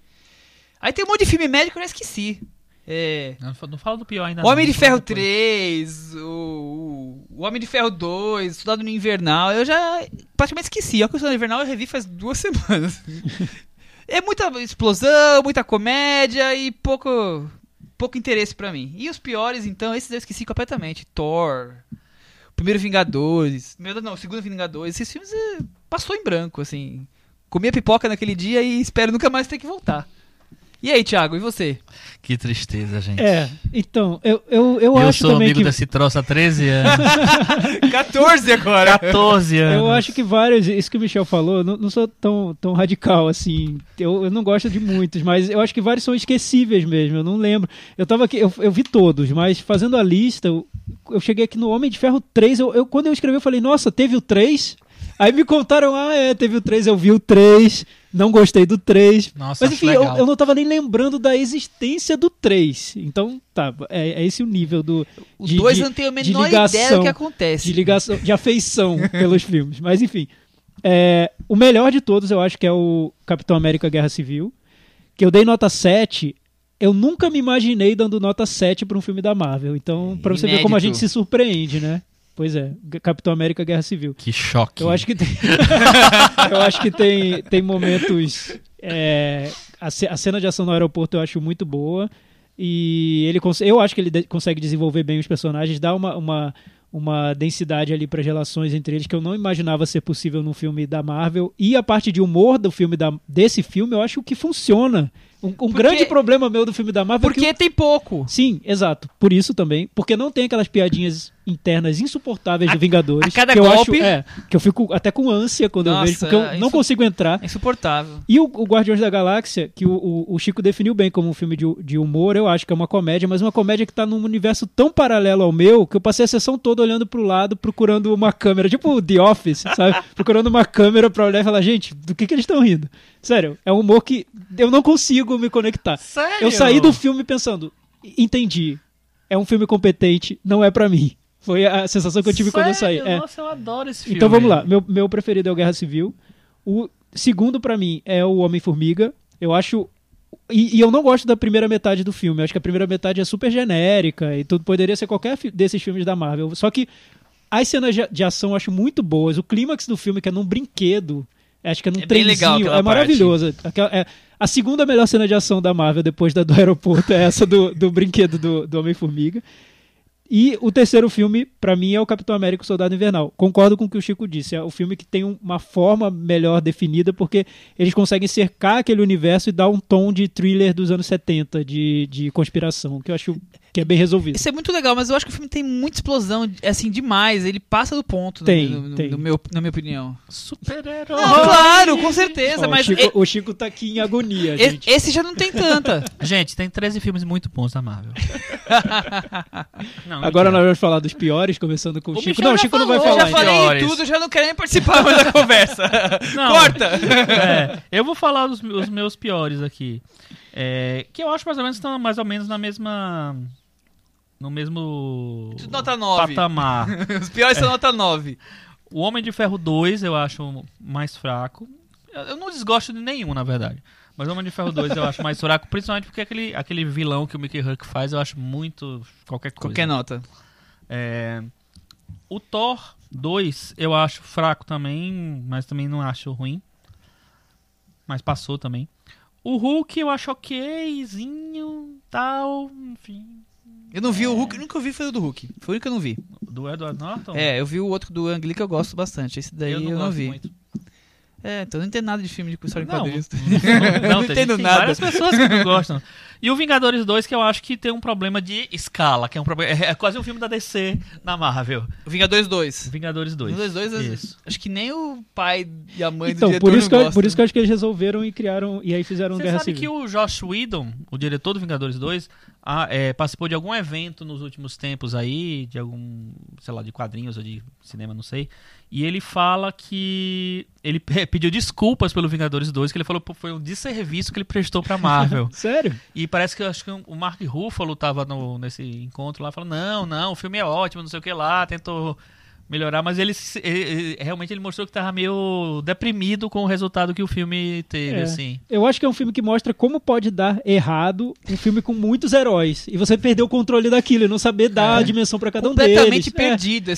S2: Aí tem um monte de filme médico que eu já esqueci. É.
S4: Não, não fala do pior ainda.
S2: O Homem
S4: não,
S2: de Ferro
S4: depois.
S2: 3, o, o- Homem de Ferro 2, Soldado no Invernal, eu já praticamente esqueci. Olha que o Soldado no Invernal eu revi faz duas semanas. é muita explosão, muita comédia e pouco, pouco interesse pra mim. E os piores, então, esses eu esqueci completamente. Thor, Primeiro Vingadores, meu, não, o Segundo Vingadores, esses filmes eh, passou em branco, assim. Comi a pipoca naquele dia e espero nunca mais ter que voltar. E aí, Thiago, e você?
S4: Que tristeza, gente.
S3: É, então, eu, eu, eu,
S4: eu
S3: acho
S4: sou
S3: também
S4: amigo
S3: que.
S4: desse troço há 13 anos.
S2: 14 agora!
S4: 14 anos.
S3: Eu acho que vários, isso que o Michel falou, não, não sou tão, tão radical assim. Eu, eu não gosto de muitos, mas eu acho que vários são esquecíveis mesmo. Eu não lembro. Eu tava aqui, eu, eu vi todos, mas fazendo a lista, eu, eu cheguei aqui no Homem de Ferro 3. Eu, eu- quando eu escrevi, eu falei, nossa, teve o 3? Aí me contaram, ah, é, teve o 3, eu vi o 3, não gostei do 3.
S4: Nossa,
S3: Mas
S4: acho
S3: enfim, eu, eu não tava nem lembrando da existência do 3. Então, tá, é, é esse o nível do.
S2: O
S3: de-
S2: 2
S3: de-
S2: eu não tenho a
S3: de
S2: menor ideia
S3: ligação,
S2: do que acontece.
S3: de ligação, de afeição pelos filmes. Mas enfim. É, o melhor de todos eu acho que é o Capitão América Guerra Civil. Que eu dei nota 7. Eu nunca me imaginei dando nota 7 para um filme da Marvel. Então, pra você ver como a gente se surpreende, né? Pois é, Capitão América Guerra Civil.
S4: Que choque.
S3: Eu acho que tem, eu acho que tem, tem momentos. é, a, a cena de ação no aeroporto eu acho muito boa. E ele eu acho que ele de- consegue desenvolver bem os personagens, dá uma, uma, uma densidade ali para as relações entre eles que eu não imaginava ser possível num filme da Marvel. E a parte de humor do filme da, desse filme eu acho que funciona. Um, um grande problema meu do filme da Marvel é que
S2: Porque tem pouco.
S3: Sim, exato. Por isso também. Porque não tem aquelas piadinhas internas insuportáveis do Vingadores.
S2: a cada
S3: que eu
S2: golpe-
S3: Acho, é, que eu fico até com ânsia quando eu
S2: Nossa,
S3: vejo, porque eu
S2: é
S3: não consigo entrar.
S2: É insuportável.
S3: E o, o Guardiões da Galáxia, que o, o- o Chico definiu bem como um filme de, de humor, eu acho que é uma comédia, mas uma comédia que tá num universo tão paralelo ao meu que eu passei a sessão toda olhando pro lado, procurando uma câmera, tipo The Office, sabe? procurando uma câmera pra olhar e falar, gente, do que, que eles estão rindo? Sério, é um humor que eu não consigo me conectar.
S4: Sério?
S3: Eu saí do filme pensando, entendi, é um filme competente, não é pra mim. Foi a sensação que eu tive quando eu saí.
S4: Sério?
S3: É.
S4: Nossa, eu adoro esse filme.
S3: Então vamos lá. Meu, meu preferido é o Guerra Civil. O segundo pra mim é o Homem-Formiga. Eu acho. E, e eu não gosto da primeira metade do filme. Eu acho que a primeira metade é super genérica e tudo poderia ser qualquer fi- desses filmes da Marvel. Só que as cenas de, ação eu acho muito boas. O clímax do filme, que é num brinquedo. Acho que é num
S2: É bem legal
S3: trenzinho. É maravilhoso. Aquela- é- a segunda melhor cena de ação da Marvel depois da do aeroporto é essa do, do brinquedo do, do Homem-Formiga. E o terceiro filme, pra mim, é o Capitão América o Soldado Invernal. Concordo com o que o Chico disse. É o filme que tem um- uma forma melhor definida, porque eles conseguem cercar aquele universo e dar um tom de thriller dos anos 70, de, de conspiração, que eu acho que é bem resolvido.
S2: Isso é muito legal, mas eu acho que o filme tem muita explosão, assim, demais. Ele passa do ponto, no-
S3: Tem,
S2: no, no-
S3: tem.
S2: no meu, na minha opinião.
S4: Super-herói.
S2: Claro, com certeza,
S3: Ó,
S2: mas
S3: o, Chico,
S2: e-
S3: o Chico tá aqui em agonia, gente.
S2: esse já não tem tanta.
S4: Gente, tem 13 filmes muito bons da Marvel. Não,
S3: Agora nós vamos falar dos piores, começando com o,
S2: O
S3: Chico.
S2: Michel
S3: Não, o Chico não vai
S2: falou,
S3: falar.
S2: Eu já falei
S4: Piores.
S2: tudo, já não quero nem participar mais da conversa.
S4: Não.
S2: Corta!
S4: É, eu vou falar os, os meus piores aqui. É, que eu acho mais ou menos estão mais ou menos na mesma. No mesmo.
S2: Tudo nota 9.
S4: patamar.
S2: Os piores são nota 9.
S4: O Homem de Ferro 2 eu acho mais fraco. Eu não desgosto de nenhum, na verdade. Mas o Homem de Ferro 2 eu acho mais fraco, principalmente porque aquele, aquele vilão que o Mickey Huck faz eu acho muito qualquer coisa.
S2: Qualquer nota.
S4: É, o Thor 2 eu acho fraco também, mas também não acho ruim. Mas passou também. O Hulk eu acho okzinho, tal, enfim.
S2: Eu não vi o Hulk, nunca vi foi o do Hulk. Foi o único que eu não vi.
S4: Do Edward Norton?
S2: É, eu vi o outro do Ang Lee que eu gosto bastante. Esse daí eu não,
S4: gosto
S2: vi.
S4: muito.
S2: É, então eu não entendo nada de filme de história em
S4: Não,
S2: quadrinhos.
S4: Não,
S2: não
S4: tem,
S2: entendo
S4: tem
S2: nada.
S4: várias pessoas que não gostam. E o Vingadores 2, que eu acho que tem um problema de escala, que é um problema. É quase um filme da DC na Marvel.
S2: O Vingadores 2.
S4: Vingadores 2.
S2: Vingadores 2,
S4: Isso.
S2: acho que nem o pai e a mãe do
S3: Então,
S2: diretor
S3: por isso, que
S2: não
S3: eu, por isso que eu acho que eles resolveram e criaram. E aí fizeram
S4: Você
S3: Guerra
S4: sabe
S3: Civil.
S4: que o Josh Whedon, o diretor do Vingadores 2, ah, é, participou de algum evento nos últimos tempos aí, de algum, sei lá, de quadrinhos ou de cinema, não sei. E ele fala que ele pe- pediu desculpas pelo Vingadores 2, que ele falou que foi um desserviço que ele prestou pra Marvel.
S3: Sério?
S4: E parece que eu acho que o Mark Ruffalo tava no, nesse encontro lá, falando, não, não, o filme é ótimo, não sei o que lá, tentou melhorar, mas ele, ele- realmente ele mostrou que tava meio deprimido com o resultado que o filme teve,
S3: É.
S4: assim.
S3: Eu acho que é um filme que mostra como pode dar errado um filme com muitos heróis. E você perder o controle daquilo e não saber dar a dimensão pra cada um deles.
S2: Completamente
S3: É.
S2: perdido. É,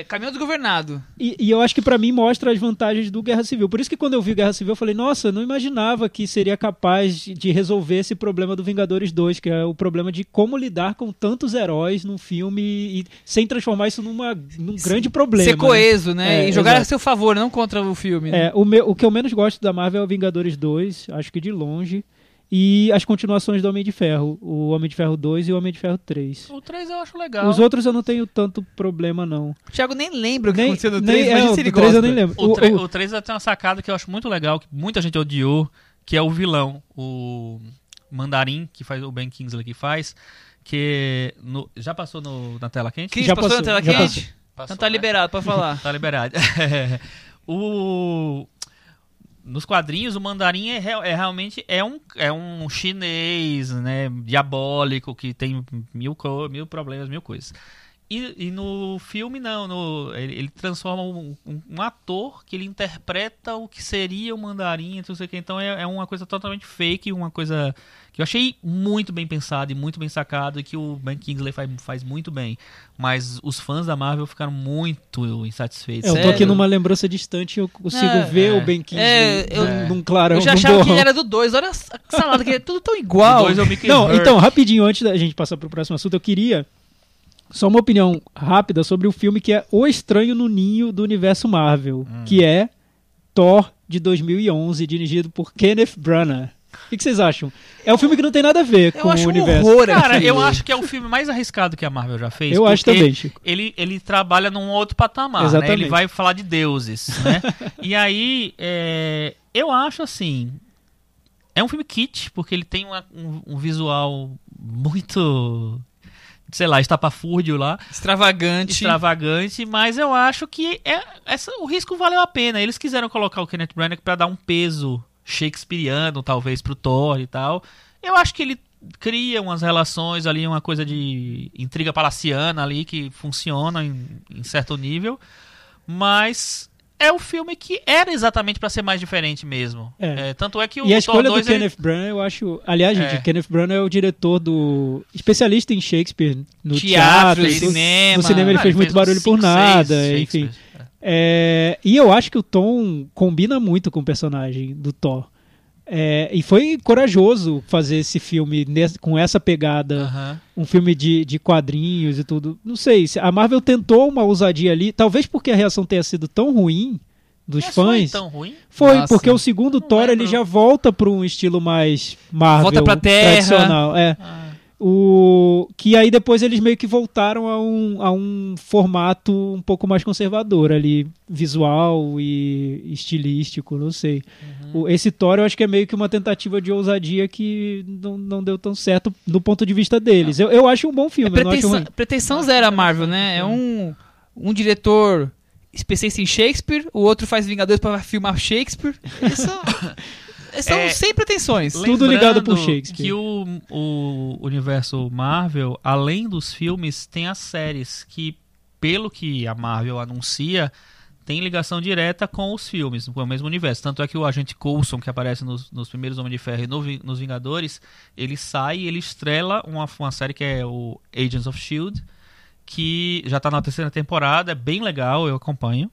S2: é caminhão desgovernado.
S3: E, e eu acho que pra mim mostra as vantagens do Guerra Civil. Por isso que quando eu vi Guerra Civil eu falei, nossa, não imaginava que seria capaz de- de resolver esse problema do Vingadores 2, que é o problema de como lidar com tantos heróis num filme e sem transformar isso numa, num grande problema.
S2: Ser coeso, né?
S3: É,
S2: e jogar
S3: exato.
S2: a seu favor, não contra o filme. né?
S3: É, o, meu- o que eu menos gosto da Marvel é o Vingadores 2, acho que de longe. E as continuações do Homem de Ferro, o Homem de Ferro 2 e o Homem de Ferro 3.
S4: O 3 eu acho legal.
S3: Os outros eu não tenho tanto problema, não.
S2: O Thiago nem lembra o que
S3: Nem-
S2: aconteceu no
S3: nem-
S2: 3,
S3: é,
S2: imagina
S3: o
S2: se ele
S3: do 3
S2: gosta.
S3: eu nem lembro.
S4: O,
S3: O-
S4: 3,
S3: o-
S4: o 3 tem uma sacada que eu acho muito legal, que muita gente odiou, que é o vilão, o Mandarim, que faz o Ben Kingsley que faz, que no- já passou no- na tela quente?
S2: Cris,
S3: Já
S2: passou,
S3: passou,
S2: na tela
S3: já
S2: quente?
S4: Passou,
S2: Então tá
S4: né?
S2: liberado pra falar.
S4: Tá liberado. o nos quadrinhos o mandarim é, é realmente é um, é um chinês né diabólico que tem mil, mil problemas mil coisas e, e no filme não no, ele, ele transforma um, um- um ator que ele interpreta o que seria o mandarim não sei o que então é, é uma coisa totalmente fake uma coisa que eu achei muito bem pensado e muito bem sacado e que o Ben Kingsley faz, faz muito bem mas os fãs da Marvel ficaram muito insatisfeitos
S3: É, eu tô aqui numa lembrança distante e eu consigo
S2: É,
S3: ver
S4: é.
S3: o Ben Kingsley
S2: É, eu-
S3: num- clarão,
S2: Eu já achava que ele era do 2. Olha a salada, que é tudo tão igual.
S4: dois é o Mickey
S3: Não,
S4: Hurt.
S3: então, rapidinho, antes da gente passar pro próximo assunto, eu queria só uma opinião rápida sobre o filme que é O Estranho no Ninho do Universo Marvel,
S2: Hum.
S3: que é Thor de 2011, dirigido por Kenneth Branagh. O que, que vocês acham? É um filme que não tem nada a ver
S2: Eu
S3: com
S2: acho
S3: o
S2: um
S3: universo.
S2: horror
S4: Cara, eu acho que é o filme mais arriscado que a Marvel já fez.
S3: Eu acho também, Chico.
S4: Ele, ele trabalha num outro patamar, né?
S3: Exatamente.
S4: Ele vai falar de deuses, né? e aí, é, eu acho assim... É um filme kit, porque ele tem uma- um, um visual muito... Sei lá, estapafúrdio lá.
S2: Extravagante.
S4: extravagante, mas eu acho que é, essa, o risco valeu a pena. Eles quiseram colocar o Kenneth Branagh para dar um peso shakespeariano, talvez, pro Thor e tal. Eu acho que ele cria umas relações ali, uma coisa de intriga palaciana ali que funciona em, em certo nível, mas é o filme que era exatamente para ser mais diferente mesmo.
S3: É.
S4: É, tanto é que o
S3: E a
S4: Thor
S3: escolha do
S4: 2, ele-
S3: Kenneth Branagh, eu acho. Aliás, gente,
S4: É.
S3: Kenneth Branagh é o diretor do. especialista em Shakespeare no
S2: Teatro,
S3: teatro.
S2: cinema.
S3: No cinema ele
S4: Ah,
S3: fez muito
S4: uns
S3: barulho por
S4: cinco,
S3: nada,
S4: seis
S3: enfim. É, e eu acho que o Tom combina muito com o personagem do Thor. É, e foi corajoso fazer esse filme nesse- com essa pegada,
S4: Aham.
S3: um filme de, de quadrinhos e tudo. Não sei, se- a Marvel tentou uma ousadia ali, talvez porque a reação tenha sido tão ruim dos
S4: Mas foi
S3: fãs.
S4: tão ruim?
S3: Foi,
S2: Nossa.
S3: porque o segundo
S4: Não
S3: Thor ele
S4: lembro.
S3: já volta para um estilo mais Marvel
S2: Volta pra Terra.
S3: tradicional. É.
S4: Ah.
S3: O, que aí depois eles meio que voltaram a um, a um formato um pouco mais conservador ali, visual e estilístico, não sei.
S4: Uhum.
S3: O- esse Thor eu acho que é meio que uma tentativa de ousadia que não, não deu tão certo do ponto de vista deles. Eu, eu acho um bom
S2: É
S3: filme, eu não acho
S2: pretensão, pretensão zero a Marvel, né? É um, um diretor especialista em Shakespeare, o outro faz Vingadores pra filmar Shakespeare. Isso são
S4: É,
S2: sem pretensões.
S3: Tudo ligado por Shakespeare.
S4: Que o, o universo Marvel, além dos filmes, tem as séries que, pelo que a Marvel anuncia, tem ligação direta com os filmes, com o mesmo universo. Tanto é que o agente Coulson, que aparece nos, nos primeiros Homem de Ferro e no nos Vingadores, ele sai e ele estrela uma, uma série que é o Agents of S.H.I.E.L.D., que já tá na terceira temporada, é bem legal, eu acompanho.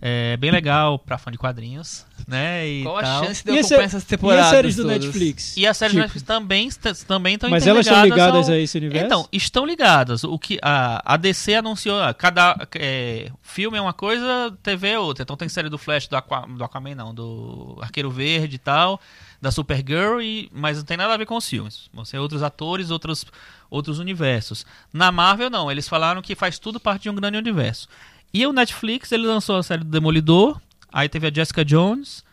S4: É bem legal pra fã de quadrinhos, né? E
S2: Qual a
S4: tal.
S2: chance de eu
S3: E,
S2: acompanhar
S3: essa-
S2: essas
S3: e
S2: temporadas
S3: as séries do
S2: todas?
S3: Netflix?
S4: E as séries
S3: Tipo,
S4: Netflix também, também estão
S3: Mas elas são ligadas
S4: ao...
S3: a esse universo?
S4: Então, estão ligadas. O que a, a DC anunciou, ah, cada é, filme é uma coisa, TV é outra. Então tem série do Flash, do, Aqua, do Aquaman não, do Arqueiro Verde e tal, da Supergirl, e, mas não tem nada a ver com os filmes. Vão ser outros atores, outros, outros universos. Na Marvel, não. Eles falaram que faz tudo parte de um grande universo. E o Netflix, ele lançou a série do Demolidor, aí teve a Jessica Jones,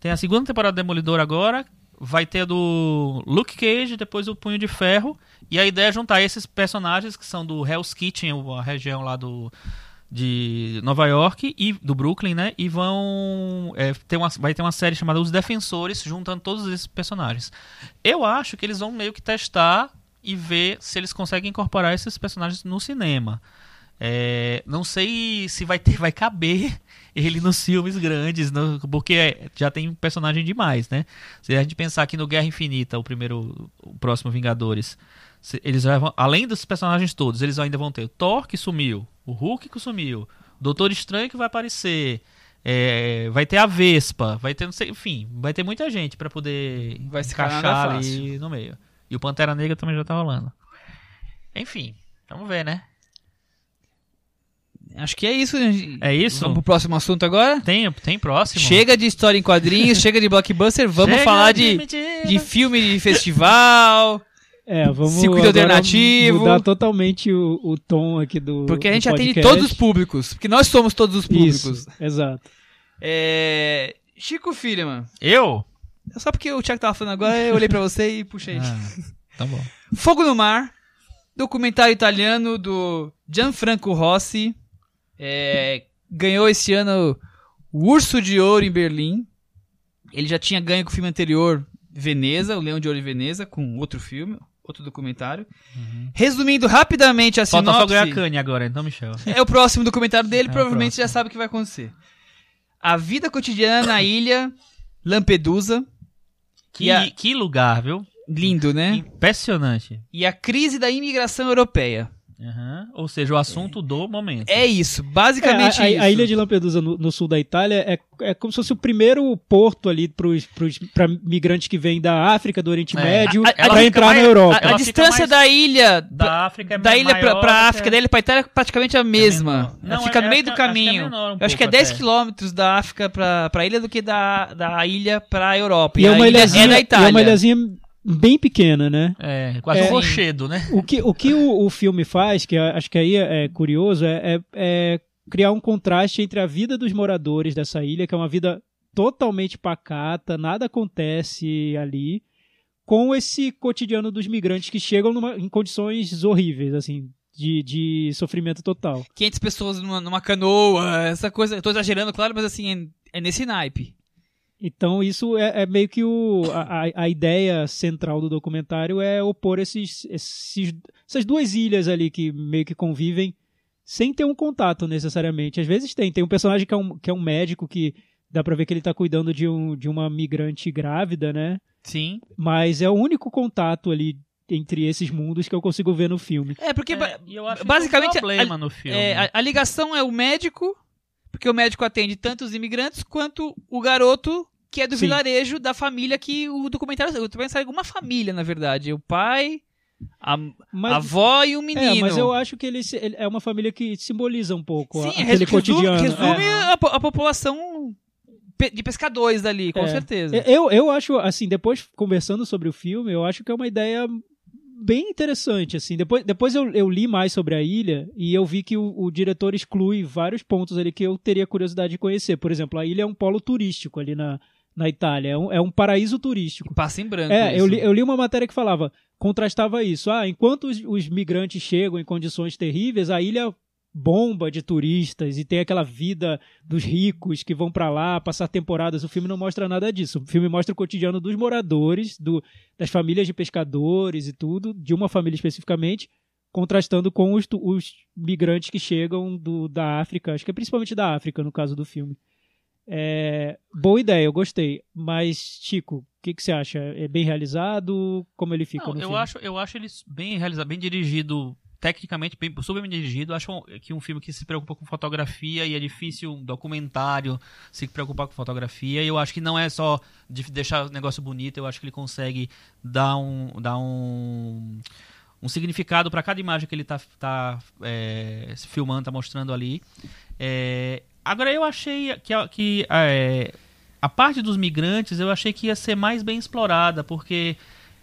S4: tem a segunda temporada do Demolidor agora, vai ter a do Luke Cage, depois o Punho de Ferro, e a ideia é juntar esses personagens que são do Hell's Kitchen, a região lá do de Nova York e do Brooklyn, né? E vão é, ter uma, vai ter uma série chamada Os Defensores, juntando todos esses personagens. Eu acho que eles vão meio que testar e ver se eles conseguem incorporar esses personagens no cinema. É, não sei se vai ter, vai caber ele nos filmes grandes, no- porque já tem personagem demais, né? Se a gente pensar aqui no Guerra Infinita, o primeiro, o próximo Vingadores, se- eles vão, além dos personagens todos, eles ainda vão ter o Thor que sumiu, o Hulk que sumiu, o Doutor Estranho que vai aparecer, é, vai ter a Vespa, vai ter, não sei, enfim, vai ter muita gente pra poder
S2: Vai se
S4: encaixar ali no meio. E o Pantera Negra também já tá rolando. Enfim, vamos ver, né?
S2: Acho que é isso.
S4: É isso?
S2: Vamos pro próximo assunto agora?
S4: Tem, tem próximo?
S2: Chega de história em quadrinhos, chega de blockbuster, vamos
S4: Chega
S2: falar de,
S4: mentira.
S2: de filme de festival.
S3: É, vamos
S2: Circuito alternativo.
S3: mudar totalmente o, o tom aqui do
S2: Porque a gente atende todos os públicos. Porque nós somos todos os públicos.
S3: Isso, exato.
S2: É... Chico Filho,
S4: Eu?
S2: Só porque o Thiago tava falando agora, eu olhei pra você e puxei.
S4: Ah, tá bom.
S2: Fogo no Mar, documentário italiano do Gianfranco Rossi. É, ganhou esse ano o Urso de Ouro em Berlim. Ele já tinha ganho com o filme anterior, Veneza, o Leão de Ouro em Veneza, com outro filme, outro documentário. Resumindo rapidamente a
S4: Falta só ganhar a
S2: sinopse,
S4: Kanye agora, então, Michel.
S2: é o próximo documentário dele,
S4: É
S2: provavelmente já sabe o que vai acontecer. A vida cotidiana na ilha Lampedusa,
S4: Que,
S2: a-
S4: que lugar, viu?
S2: lindo, né?
S4: Impressionante.
S2: E a crise da imigração europeia.
S4: Aham. Ou seja, o assunto do momento.
S2: É isso,
S3: É,
S2: basicamente
S3: a, a-
S2: isso.
S3: a ilha de Lampedusa, no, no sul da Itália, é, é como se fosse o primeiro porto ali para migrantes que vêm da África, do Oriente
S4: É.
S3: Médio,
S2: A- a-
S3: para entrar
S4: mais-
S3: na Europa.
S4: a-
S2: A distância da ilha
S4: Da África é
S2: da ilha
S4: que-
S2: África, da ilha pra Itália é praticamente a mesma.
S4: menor.
S2: Ela
S4: Não,
S2: fica
S4: é-
S2: no meio
S4: acho
S2: do
S4: que- acho que é
S2: caminho.
S4: um
S2: acho que é
S4: pouco
S2: 10
S4: até.
S2: quilômetros da África pra, pra ilha do que da, da ilha pra Europa.
S3: E é uma
S2: a ilha
S3: ilhazinha,
S2: é da
S3: e é
S2: Itália.
S3: uma ilhazinha bem pequena, né?
S4: É, quase
S3: É.
S4: um rochedo, né?
S3: O que o, que o, o filme faz, que acho que aí é, é curioso, é, é- é criar um contraste entre a vida dos moradores dessa ilha, que é uma vida totalmente pacata, nada acontece ali, com esse cotidiano dos migrantes que chegam numa- em condições horríveis, assim, de, de sofrimento total.
S2: 500 pessoas numa, numa canoa, essa coisa. Eu tô exagerando, claro, mas assim, é, é nesse naipe.
S3: Então isso é, é meio que o, a, a- a ideia central do documentário é opor esses, esses- essas duas ilhas ali que meio que convivem sem ter um contato necessariamente. Às vezes tem. Tem um personagem que é um, que é um médico que dá pra ver que ele tá cuidando de, um, de uma migrante grávida, né?
S2: Sim.
S3: Mas é o único contato ali entre esses mundos que eu consigo ver no filme.
S2: É, porque.
S4: É, eu acho
S2: basicamente,
S4: que é um problema no filme.
S2: É, a, a ligação é o médico, porque o médico atende tanto os imigrantes quanto o garoto que é do
S3: Sim.
S2: vilarejo da família que o documentário. O documentário segue uma família, na verdade. O pai, a,
S3: Mas,
S2: a avó e o menino.
S3: é, mas eu acho que ele, ele é uma família que simboliza um pouco
S2: Sim,
S3: aquele
S2: resume,
S3: cotidiano.
S2: resume
S3: É.
S2: a, a população de pescadores dali, com
S3: É.
S2: certeza.
S3: Eu, eu acho, assim, depois conversando sobre o filme, eu acho que é uma ideia bem interessante, assim. Depois, depois eu, eu li mais sobre a ilha e eu vi que o, o diretor exclui vários pontos ali que eu teria curiosidade de conhecer. Por exemplo, a ilha é um polo turístico ali na, na Itália, é um, é um paraíso turístico.
S2: Passa em branco.
S3: É, eu li, eu li uma matéria que falava, contrastava isso. Ah, enquanto os, os migrantes chegam em condições terríveis, a ilha bomba de turistas e tem aquela vida dos ricos que vão pra lá passar temporadas. O filme não mostra nada disso. O filme mostra o cotidiano dos moradores, do, das famílias de pescadores e tudo, de uma família especificamente, contrastando com os, os migrantes que chegam do, da África, acho que é principalmente da África no caso do filme. É, boa ideia, eu gostei. Mas, Chico, o que, que você acha? É bem realizado? Como ele fica
S4: Não,
S3: no
S4: eu
S3: filme?
S4: acho, eu acho ele bem realizado, bem dirigido, tecnicamente bem, super bem dirigido. Acho que um filme que se preocupa com fotografia e é difícil um documentário se preocupar com fotografia. E eu acho que não é só de deixar o negócio bonito, eu acho que ele consegue dar um dar um um significado para cada imagem que ele tá, tá é, se filmando, tá mostrando ali. É, agora eu achei que, que é, a parte dos migrantes eu achei que ia ser mais bem explorada, porque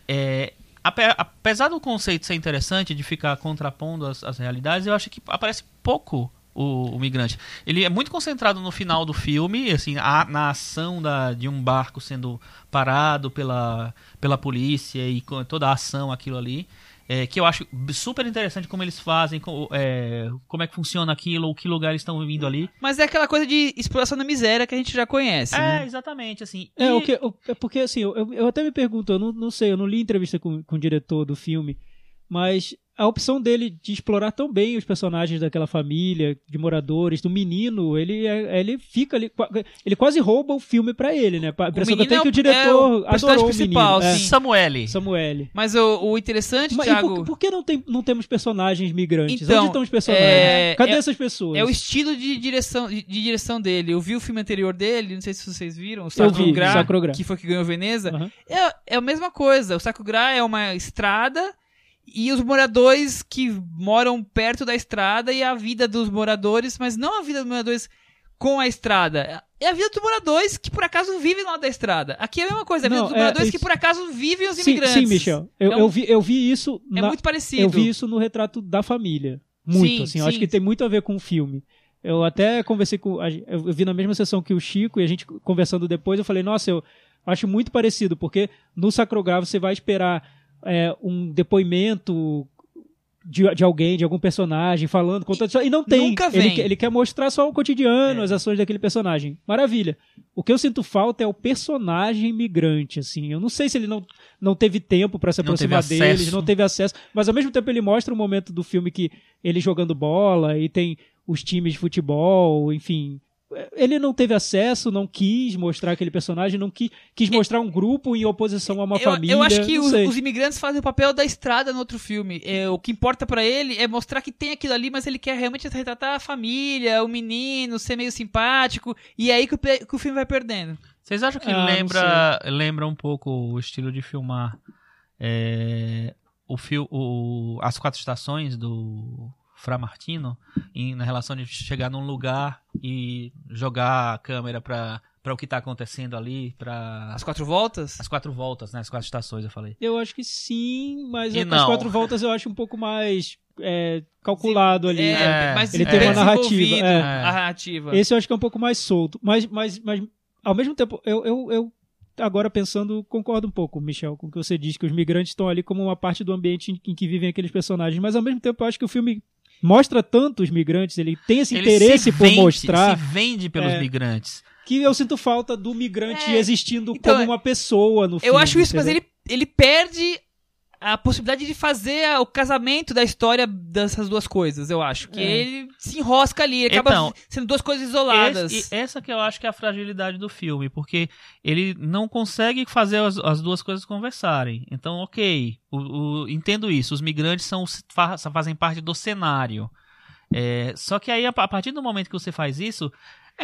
S4: é, ape- apesar do conceito ser interessante de ficar contrapondo as, as realidades, eu acho que aparece pouco o, o migrante. Ele é muito concentrado no final do filme, assim, a- na ação da, de um barco sendo parado pela, pela polícia e toda a ação, aquilo ali. É, que eu acho super interessante como eles fazem, co- é, como é que funciona aquilo, o que lugar eles estão vindo ali.
S2: Mas é aquela coisa de exploração da miséria que a gente já conhece,
S4: É,
S2: né?
S4: exatamente, assim.
S3: É,
S4: E-
S3: o que, o- é porque assim, eu, eu até me pergunto, eu não, não sei, eu não li entrevista com, com o diretor do filme, mas a opção dele de explorar tão bem os personagens daquela família, de moradores, do menino, ele, é- ele fica ali, ele quase rouba o filme pra ele, né? A impressão que eu
S2: menino
S3: tenho
S2: é
S3: que o
S2: o-
S3: diretor
S2: é o personagem
S3: adorou o
S2: principal,
S3: menino. É,
S2: sim.
S4: Samuele.
S3: Samuele.
S2: Mas o, o interessante,
S3: Mas
S2: Thiago,
S3: por, por que não, tem, não temos personagens migrantes?
S2: Então,
S3: Onde estão os personagens?
S2: é-
S3: Cadê
S2: é-
S3: essas pessoas?
S2: é o estilo de direção, de, de direção dele. Eu vi o filme anterior dele, não sei se vocês viram, o Sacro Gra,
S3: Sacro
S2: que foi que ganhou Veneza.
S3: Aham.
S2: É, é a mesma coisa. O Saco Gra é uma estrada e os moradores que moram perto da estrada e a vida dos moradores, mas não a vida dos moradores com a estrada. É a vida dos moradores que por acaso vivem lá da estrada. Aqui é a mesma coisa, é a vida
S3: Não,
S2: dos
S3: é,
S2: moradores
S3: isso-
S2: que por acaso vivem os
S3: Sim,
S2: imigrantes.
S3: sim, Michel. Eu,
S2: É um-
S3: eu, vi, eu vi isso
S2: É
S3: na-
S2: muito parecido.
S3: Eu vi isso no retrato da família. Muito,
S2: Sim,
S3: assim. Eu
S2: sim.
S3: acho que tem muito a ver com o filme. Eu até conversei com. Eu vi na mesma sessão que o Chico e a gente conversando depois, eu falei, nossa, eu acho muito parecido, porque no Sacrogravo você vai esperar é, um depoimento. De, de alguém, de algum personagem falando, contando isso, e não tem.
S2: nunca
S3: Ele,
S2: vem.
S3: quer- ele quer mostrar só o cotidiano,
S4: É.
S3: as ações daquele personagem. Maravilha. O que eu sinto falta é o personagem migrante, assim. Eu não sei se ele não, não teve tempo pra se aproximar deles, não teve acesso, mas ao mesmo tempo ele mostra um momento do filme que ele jogando bola e tem os times de futebol, enfim. Ele não teve acesso, não quis mostrar aquele personagem, não quis, quis mostrar um grupo em oposição a uma
S2: eu,
S3: família.
S2: eu acho que os, os imigrantes fazem o papel da estrada no outro filme. É, o que importa pra ele é mostrar que tem aquilo ali, mas ele quer realmente retratar a família, o menino, ser meio simpático. E é aí que o, que o filme vai perdendo.
S4: Vocês acham que
S3: Ah,
S4: lembra, lembra um pouco o estilo de filmar é, o, fil, o As Quatro Estações do Fra Martino em, na relação de chegar num lugar e jogar a câmera para o que está acontecendo ali, para
S2: As quatro voltas?
S4: as quatro voltas, né? As quatro estações, eu falei.
S3: Eu acho que sim, mas
S4: E
S3: as quatro voltas eu acho um pouco mais é, calculado ali.
S2: É,
S4: É,
S2: mas
S3: ele
S2: bem
S3: tem uma narrativa, é.
S2: A narrativa.
S3: Esse eu acho que é um pouco mais solto. Mas, mas, mas ao mesmo tempo, eu, eu, eu agora pensando, concordo um pouco, Michel, com o que você diz, que os migrantes estão ali como uma parte do ambiente em, em que vivem aqueles personagens. Mas ao mesmo tempo, eu acho que o filme mostra tanto os migrantes, ele tem esse
S4: Ele
S3: interesse
S4: se
S3: por
S4: vende-
S3: mostrar
S4: Se vende pelos
S3: É.
S4: migrantes.
S3: que eu sinto falta do migrante
S2: É,
S3: existindo
S2: então,
S3: como uma pessoa no filme.
S2: Eu acho isso, mas
S3: entendeu?
S2: ele, ele perde a possibilidade de fazer o casamento da história dessas duas coisas, eu acho. Que
S3: É.
S2: ele se enrosca ali, acaba
S4: Então,
S2: sendo duas coisas isoladas.
S4: Esse- essa que eu acho que é a fragilidade do filme, porque ele não consegue fazer as, as duas coisas conversarem. Então, ok, o, o- entendo isso. Os migrantes são, fa- fazem parte do cenário. É, só que aí, a partir do momento que você faz isso,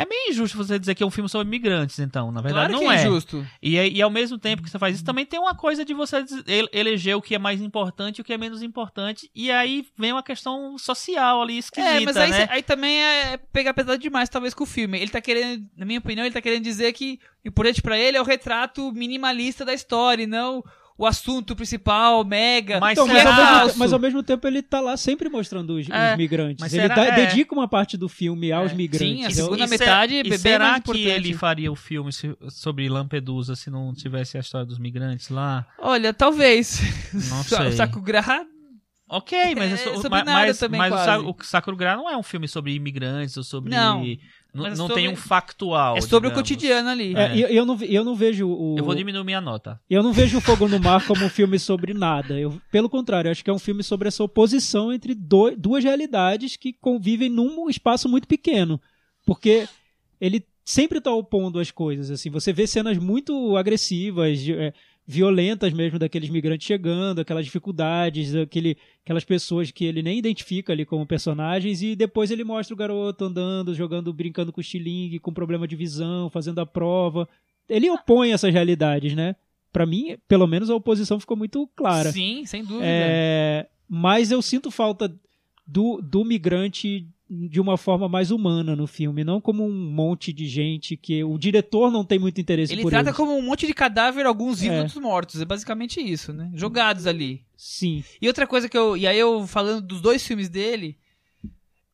S4: é meio injusto você dizer que é um filme sobre migrantes, então. Na verdade,
S2: claro
S4: não
S2: que é
S4: é.
S2: injusto.
S4: E, aí- e ao mesmo tempo que você faz isso, também tem uma coisa de você eleger o que é mais importante e o que é menos importante. E aí vem uma questão social ali esquisita,
S2: É, mas aí,
S4: né?
S2: aí também é pegar pesado demais, talvez, com o filme. Ele tá querendo, na minha opinião, ele tá querendo dizer que o importante pra ele é o retrato minimalista da história, e não o assunto principal, mega.
S4: Mas
S3: Então, mas,
S2: é
S3: ao mesmo, mas ao mesmo tempo ele tá lá sempre mostrando os, os
S4: É,
S3: migrantes.
S4: mas
S3: Ele
S4: será-
S3: dá-
S4: é.
S3: dedica uma parte do filme aos
S4: É.
S3: migrantes.
S2: Sim, a segunda
S4: E
S2: metade é
S4: e
S2: bem
S4: será
S2: mais
S4: que ele faria o filme sobre Lampedusa se não tivesse a história dos migrantes lá?
S2: Olha, talvez.
S4: Não sei.
S2: O Saco Gra
S4: Ok, mas,
S2: É
S4: mas,
S2: também,
S4: mas o,
S2: quase.
S4: Sa- o Sakura não é um filme sobre imigrantes ou sobre.
S2: Não,
S4: N-
S2: mas
S4: não
S2: sobre-
S4: tem um factual.
S2: É sobre o
S4: digamos.
S2: cotidiano ali.
S3: É, e eu, eu não, eu não vejo o.
S4: Eu vou diminuir minha nota.
S3: Eu não vejo o Fogo no Mar como um filme sobre nada. Eu, pelo contrário, eu acho que é um filme sobre essa oposição entre do- duas realidades que convivem num espaço muito pequeno. Porque ele sempre está opondo as coisas. Assim, você vê cenas muito agressivas, de- é, violentas mesmo daqueles migrantes chegando, aquelas dificuldades, aquele, aquelas pessoas que ele nem identifica ali como personagens, e depois ele mostra o garoto andando, jogando, brincando com o estilingue, com problema de visão, fazendo a prova. Ele opõe essas realidades, né? Pra mim, pelo menos a oposição ficou muito clara.
S2: Sim, sem dúvida.
S3: É, mas eu sinto falta do, do migrante de uma forma mais humana no filme, não como um monte de gente que o diretor não tem muito interesse
S2: Ele
S3: por
S2: trata
S3: eles.
S2: como um monte de cadáver, alguns vivos
S3: É.
S2: e outros mortos. É basicamente isso, né? Jogados ali.
S3: Sim,
S2: E outra coisa que eu. E aí eu falando dos dois filmes dele.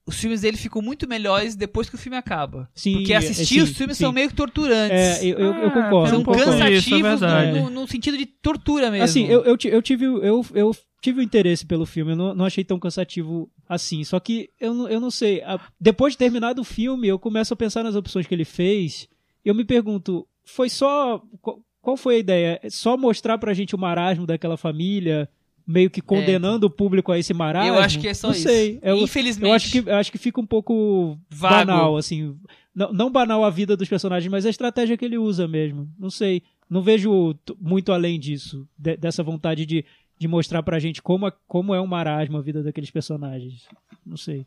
S2: Os filmes dele ficam muito melhores depois que o filme acaba.
S3: sim.
S2: Porque
S3: é,
S2: assistir
S3: sim,
S2: os filmes
S3: sim.
S2: são meio que torturantes.
S3: É, eu, eu, eu concordo.
S2: são
S4: um
S2: cansativos
S4: isso, é
S2: no, no sentido de tortura mesmo.
S3: Assim, eu, eu, eu tive, eu, eu tive o interesse pelo filme, eu não, não achei tão cansativo assim. Só que eu, não- eu não sei. a- depois de terminado o filme, eu começo a pensar nas opções que ele fez. E eu me pergunto, foi só. Qual, qual foi a ideia? É Só mostrar pra gente o marasmo daquela família, meio que condenando o público a esse marasmo?
S2: Eu acho que é só
S3: não
S2: isso.
S3: sei. Eu,
S2: Infelizmente.
S3: eu acho que, eu acho que fica um pouco
S2: Vago.
S3: banal, assim. Não, não banal a vida dos personagens, mas a estratégia que ele usa mesmo. Não sei. Não vejo muito além disso. de- dessa vontade de, de mostrar pra gente como é, como é um marasmo a vida daqueles personagens. Não sei.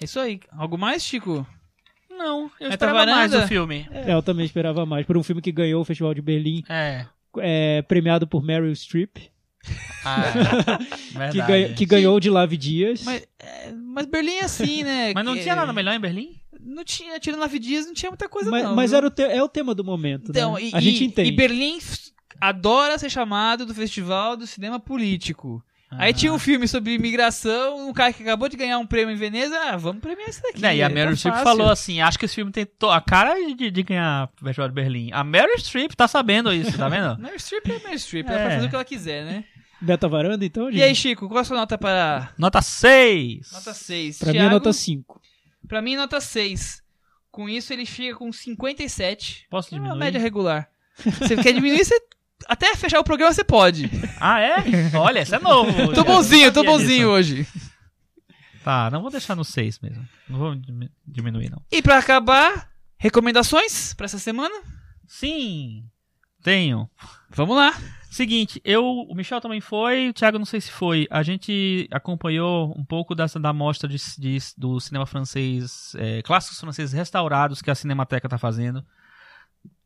S2: É isso aí. Algo mais, Chico?
S4: Não, eu
S2: Meta
S4: esperava mais do filme.
S3: É, eu também esperava mais. Por um filme que ganhou o Festival de Berlim,
S4: É.
S3: é, premiado por Meryl Streep,
S4: Ah,
S3: que,
S4: verdade.
S3: ganha- que ganhou de Lave Dias.
S2: Mas, é, mas Berlim é assim, né?
S4: Mas não
S2: Que-
S4: tinha nada melhor em Berlim?
S2: Não tinha, tirando nove dias, não tinha muita coisa
S3: mas
S2: não.
S3: mas
S2: viu?
S3: era o te- é o tema do momento.
S2: Então,
S3: né?
S2: e,
S3: a gente
S2: e-
S3: entende.
S2: E Berlim adora ser chamado do Festival do Cinema Político. Aí tinha
S3: Ah.
S2: um filme sobre imigração, um cara que acabou de ganhar um prêmio em Veneza, ah, vamos premiar esse daqui.
S4: Né, e a
S2: tá
S4: Meryl Streep falou assim: acho que esse filme tem a cara de, de ganhar o Festival de Berlim. A Meryl Streep tá sabendo isso, tá vendo?
S2: Meryl Streep é Meryl Streep, ela
S4: É.
S2: pode fazer o que ela quiser, né?
S3: Beta Varanda, então, gente?
S2: E aí, Chico, qual a sua nota para...
S4: Nota 6.
S2: Nota 6.
S3: Pra mim é nota 5.
S2: Pra mim, nota 6. Com isso, ele fica com 57.
S4: Posso
S2: É uma
S4: diminuir?
S2: média regular. Você quer diminuir, você... Até fechar o programa você pode.
S4: Ah, é? Olha, esse é novo.
S2: Tô bonzinho, tô bonzinho
S4: disso.
S2: hoje.
S4: Tá, não vou deixar no 6 mesmo. Não vou dimi- diminuir, não.
S2: E pra acabar, recomendações pra essa semana?
S4: Sim, tenho.
S2: Vamos lá.
S4: Seguinte, eu, o Michel também foi, o Thiago não sei se foi. A gente acompanhou um pouco dessa da mostra de, de- do cinema francês, é, clássicos franceses restaurados que a Cinemateca tá fazendo.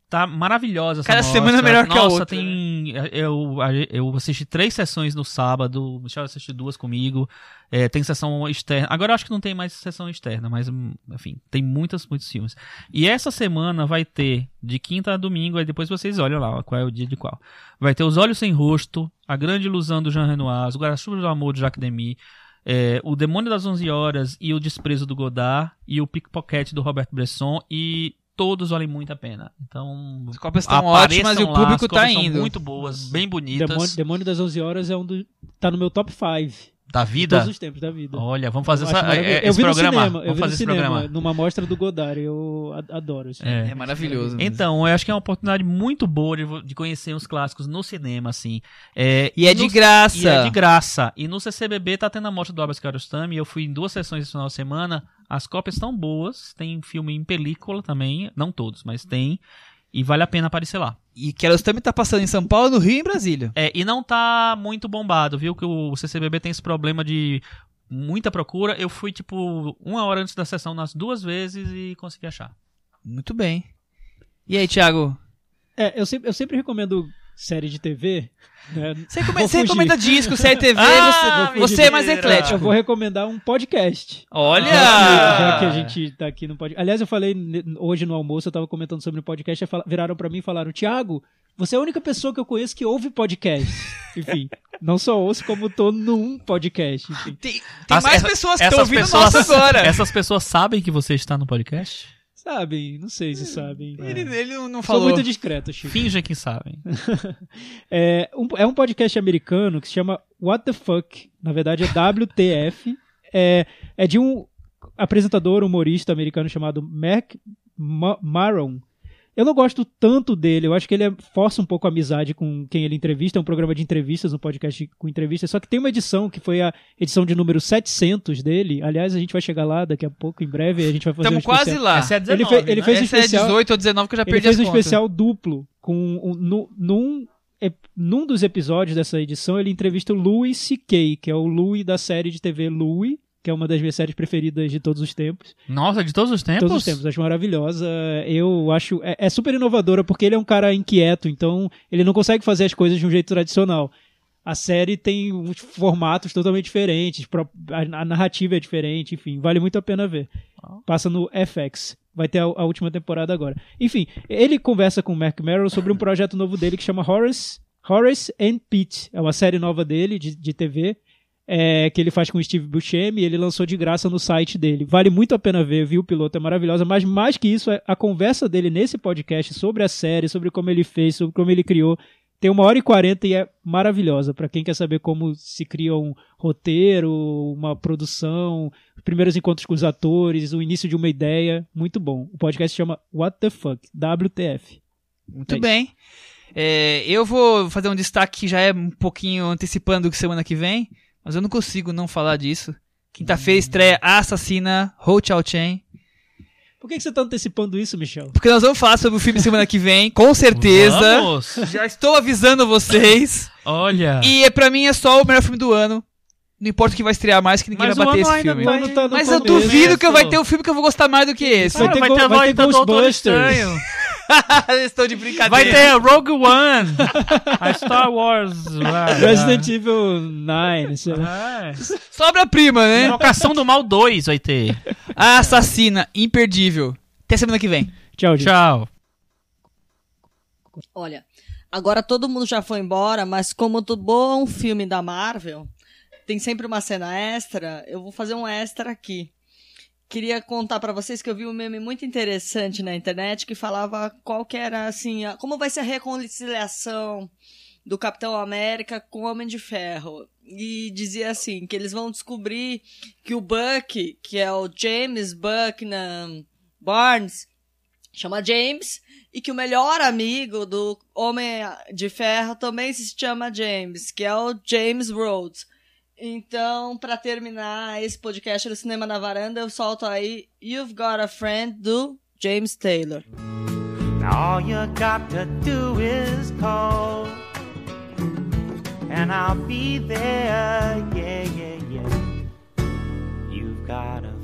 S4: Tá maravilhosa essa
S2: Cada
S4: mostra.
S2: semana é melhor que a
S4: Nossa,
S2: outra, né?
S4: tem. Eu, eu assisti três sessões no sábado, o Michel assistiu duas comigo. É, tem sessão externa. Agora eu acho que não tem mais sessão externa, mas hum, enfim, tem muitas, muitos filmes. E essa semana vai ter, de quinta a domingo, aí depois vocês olham lá qual é o dia de qual. Vai ter Os Olhos Sem Rosto, A Grande Ilusão do Jean Renoir, Os Guarda-Chuvas do Amor do Jacques Demy, é, O Demônio das Onze Horas e O Desprezo do Godard, e O Pickpocket do Robert Bresson, e todos valem muito a pena. Então,
S2: As cópias estão ótimas e o
S4: lá,
S2: público
S4: as
S2: tá
S4: cópias são
S2: indo.
S4: muito boas, bem bonitas.
S3: Demônio, Demônio das 11 Horas é um do. tá no meu top 5
S4: Da
S3: de
S4: vida.
S3: todos os tempos da vida.
S4: Olha, vamos fazer
S3: Eu
S4: essa, é,
S3: eu
S4: esse programa.
S3: cinema, eu
S4: vamos
S3: vi
S4: fazer
S3: no
S4: esse
S3: cinema,
S4: programa.
S3: numa mostra do Godard, eu adoro esse
S4: É.
S2: É maravilhoso. mesmo.
S4: Então, eu acho que é uma oportunidade muito boa de, de conhecer os clássicos no cinema, assim. É,
S2: E é de
S4: no-
S2: graça.
S4: E é de graça. E no CCBB tá tendo a mostra do Abbas Kiarostami. Eu fui em duas sessões esse final de semana. As cópias estão boas. Tem filme em película também. Não todos, mas tem. E vale a pena aparecer lá.
S2: E Kiarostami tá passando em São Paulo, no Rio e em Brasília.
S4: É, e não tá muito bombado, viu? Que o CCBB tem esse problema de muita procura. Eu fui, tipo, uma hora antes da sessão nas duas vezes e consegui achar.
S2: Muito bem. E aí, Thiago?
S3: É, eu sempre, eu sempre recomendo série de TV. né?
S2: Você, come- você recomenda disco, série TV,
S4: Ah,
S2: você, você é mais eclético.
S3: Eu vou recomendar um podcast.
S2: Olha!
S3: Já que, já que a gente tá aqui no podcast. Aliás, eu falei hoje no almoço, eu tava comentando sobre o podcast, viraram pra mim e falaram: Tiago, você é a única pessoa que eu conheço que ouve podcast. Enfim, não só ouço, como tô num podcast. Enfim.
S2: Tem, tem
S4: As-
S2: mais
S4: essa-
S2: pessoas que estão ouvindo
S4: pessoas-
S2: nosso agora.
S4: Essas pessoas sabem que você está no podcast?
S3: Sabem, não sei se sabem.
S2: Ele, ele não
S3: Sou
S2: falou.
S3: muito discreto, Chico.
S4: Finge que sabem.
S3: É um, é um podcast americano que se chama What the Fuck. Na verdade é WTF. É, é de um apresentador, humorista americano chamado Mac Ma- Maron. Eu não gosto tanto dele, eu acho que ele é- força um pouco a amizade com quem ele entrevista. É um programa de entrevistas, um podcast com entrevistas. Só que tem uma edição que foi a edição de número 700 dele. Aliás, a gente vai chegar lá daqui a pouco, em breve. A gente vai fazer
S2: Estamos
S3: um
S2: quase
S3: especial.
S2: lá.
S4: Essa é a
S3: Ele
S4: 19,
S3: fe- ele
S4: né?
S3: fez um
S2: Essa é
S3: especial-
S2: 18 ou 19 que eu já
S3: Ele
S2: perdi
S3: fez
S2: as
S3: um
S2: contas.
S3: especial duplo com um, nu- num, num dos episódios dessa edição ele entrevista o Louis C.K., que é o Louis da série de TV Louis, que é uma das minhas séries preferidas de todos os tempos.
S4: Nossa, de todos os tempos?
S3: Todos os tempos, acho maravilhosa. Eu acho é, é super inovadora porque ele é um cara inquieto, então ele não consegue fazer as coisas de um jeito tradicional. A série tem uns formatos totalmente diferentes, a narrativa é diferente, enfim, vale muito a pena ver. Passa no FX. Vai ter a, a última temporada agora. Enfim, ele conversa com o Mark Merrill sobre um projeto novo dele que chama Horace, Horace and Pete. É uma série nova dele de, de TV é, que ele faz com o Steve Buscemi e ele lançou de graça no site dele. Vale muito a pena ver, viu? O piloto é maravilhosa, mas mais que isso, é a conversa dele nesse podcast sobre a série, sobre como ele fez, sobre como ele criou, tem uma hora e quarenta e é maravilhosa. Pra quem quer saber como se cria um roteiro, uma produção, os primeiros encontros com os atores, o início de uma ideia, muito bom. O podcast chama What the Fuck? WTF.
S2: Muito
S3: É
S2: bem. É, eu vou fazer um destaque que já é um pouquinho antecipando que semana que vem, mas eu não consigo não falar disso. Quinta-feira estreia A Assassina, Ho Chao Chen.
S3: Por que, que você tá antecipando isso, Michel?
S2: Porque nós vamos falar sobre o filme semana que vem, com certeza.
S4: Vamos!
S2: Já estou avisando vocês.
S4: Olha.
S2: E é, pra mim é só o melhor filme do ano. Não importa o que vai estrear mais, que ninguém
S4: Mas
S2: vai bater esse filme.
S4: vai-
S3: tá no
S2: Mas eu duvido que vai ter um filme que eu vou gostar mais do que esse.
S3: Vai
S4: Ah,
S3: ter
S4: vai ter,
S3: vai
S4: vai
S3: ter
S4: ter Doutor
S3: Ghostbusters.
S2: Estão de brincadeira.
S4: Vai ter Rogue One. A Star Wars.
S3: Resident Evil 9, sei lá.
S4: É.
S2: Sobra-prima, né?
S4: Invocação do Mal 2 vai ter.
S2: A Assassina, imperdível. Até semana que vem.
S3: Tchau, gente.
S4: Tchau.
S5: Olha, agora todo mundo já foi embora, mas como todo bom filme da Marvel, tem sempre uma cena extra, eu vou fazer um extra aqui. Queria contar pra vocês que eu vi um meme muito interessante na internet que falava qual que era assim, como vai ser a reconciliação do Capitão América com o Homem de Ferro. E dizia assim, que eles vão descobrir que o Buck, que é o James Bucknam Barnes, chama James, e que o melhor amigo do Homem de Ferro também se chama James, que é o James Rhodes. Então, pra terminar esse podcast do Cinema na Varanda, eu solto aí You've Got a Friend do James Taylor.
S6: All you got to do is call, and I'll be there. Yeah, yeah, yeah. You've got a.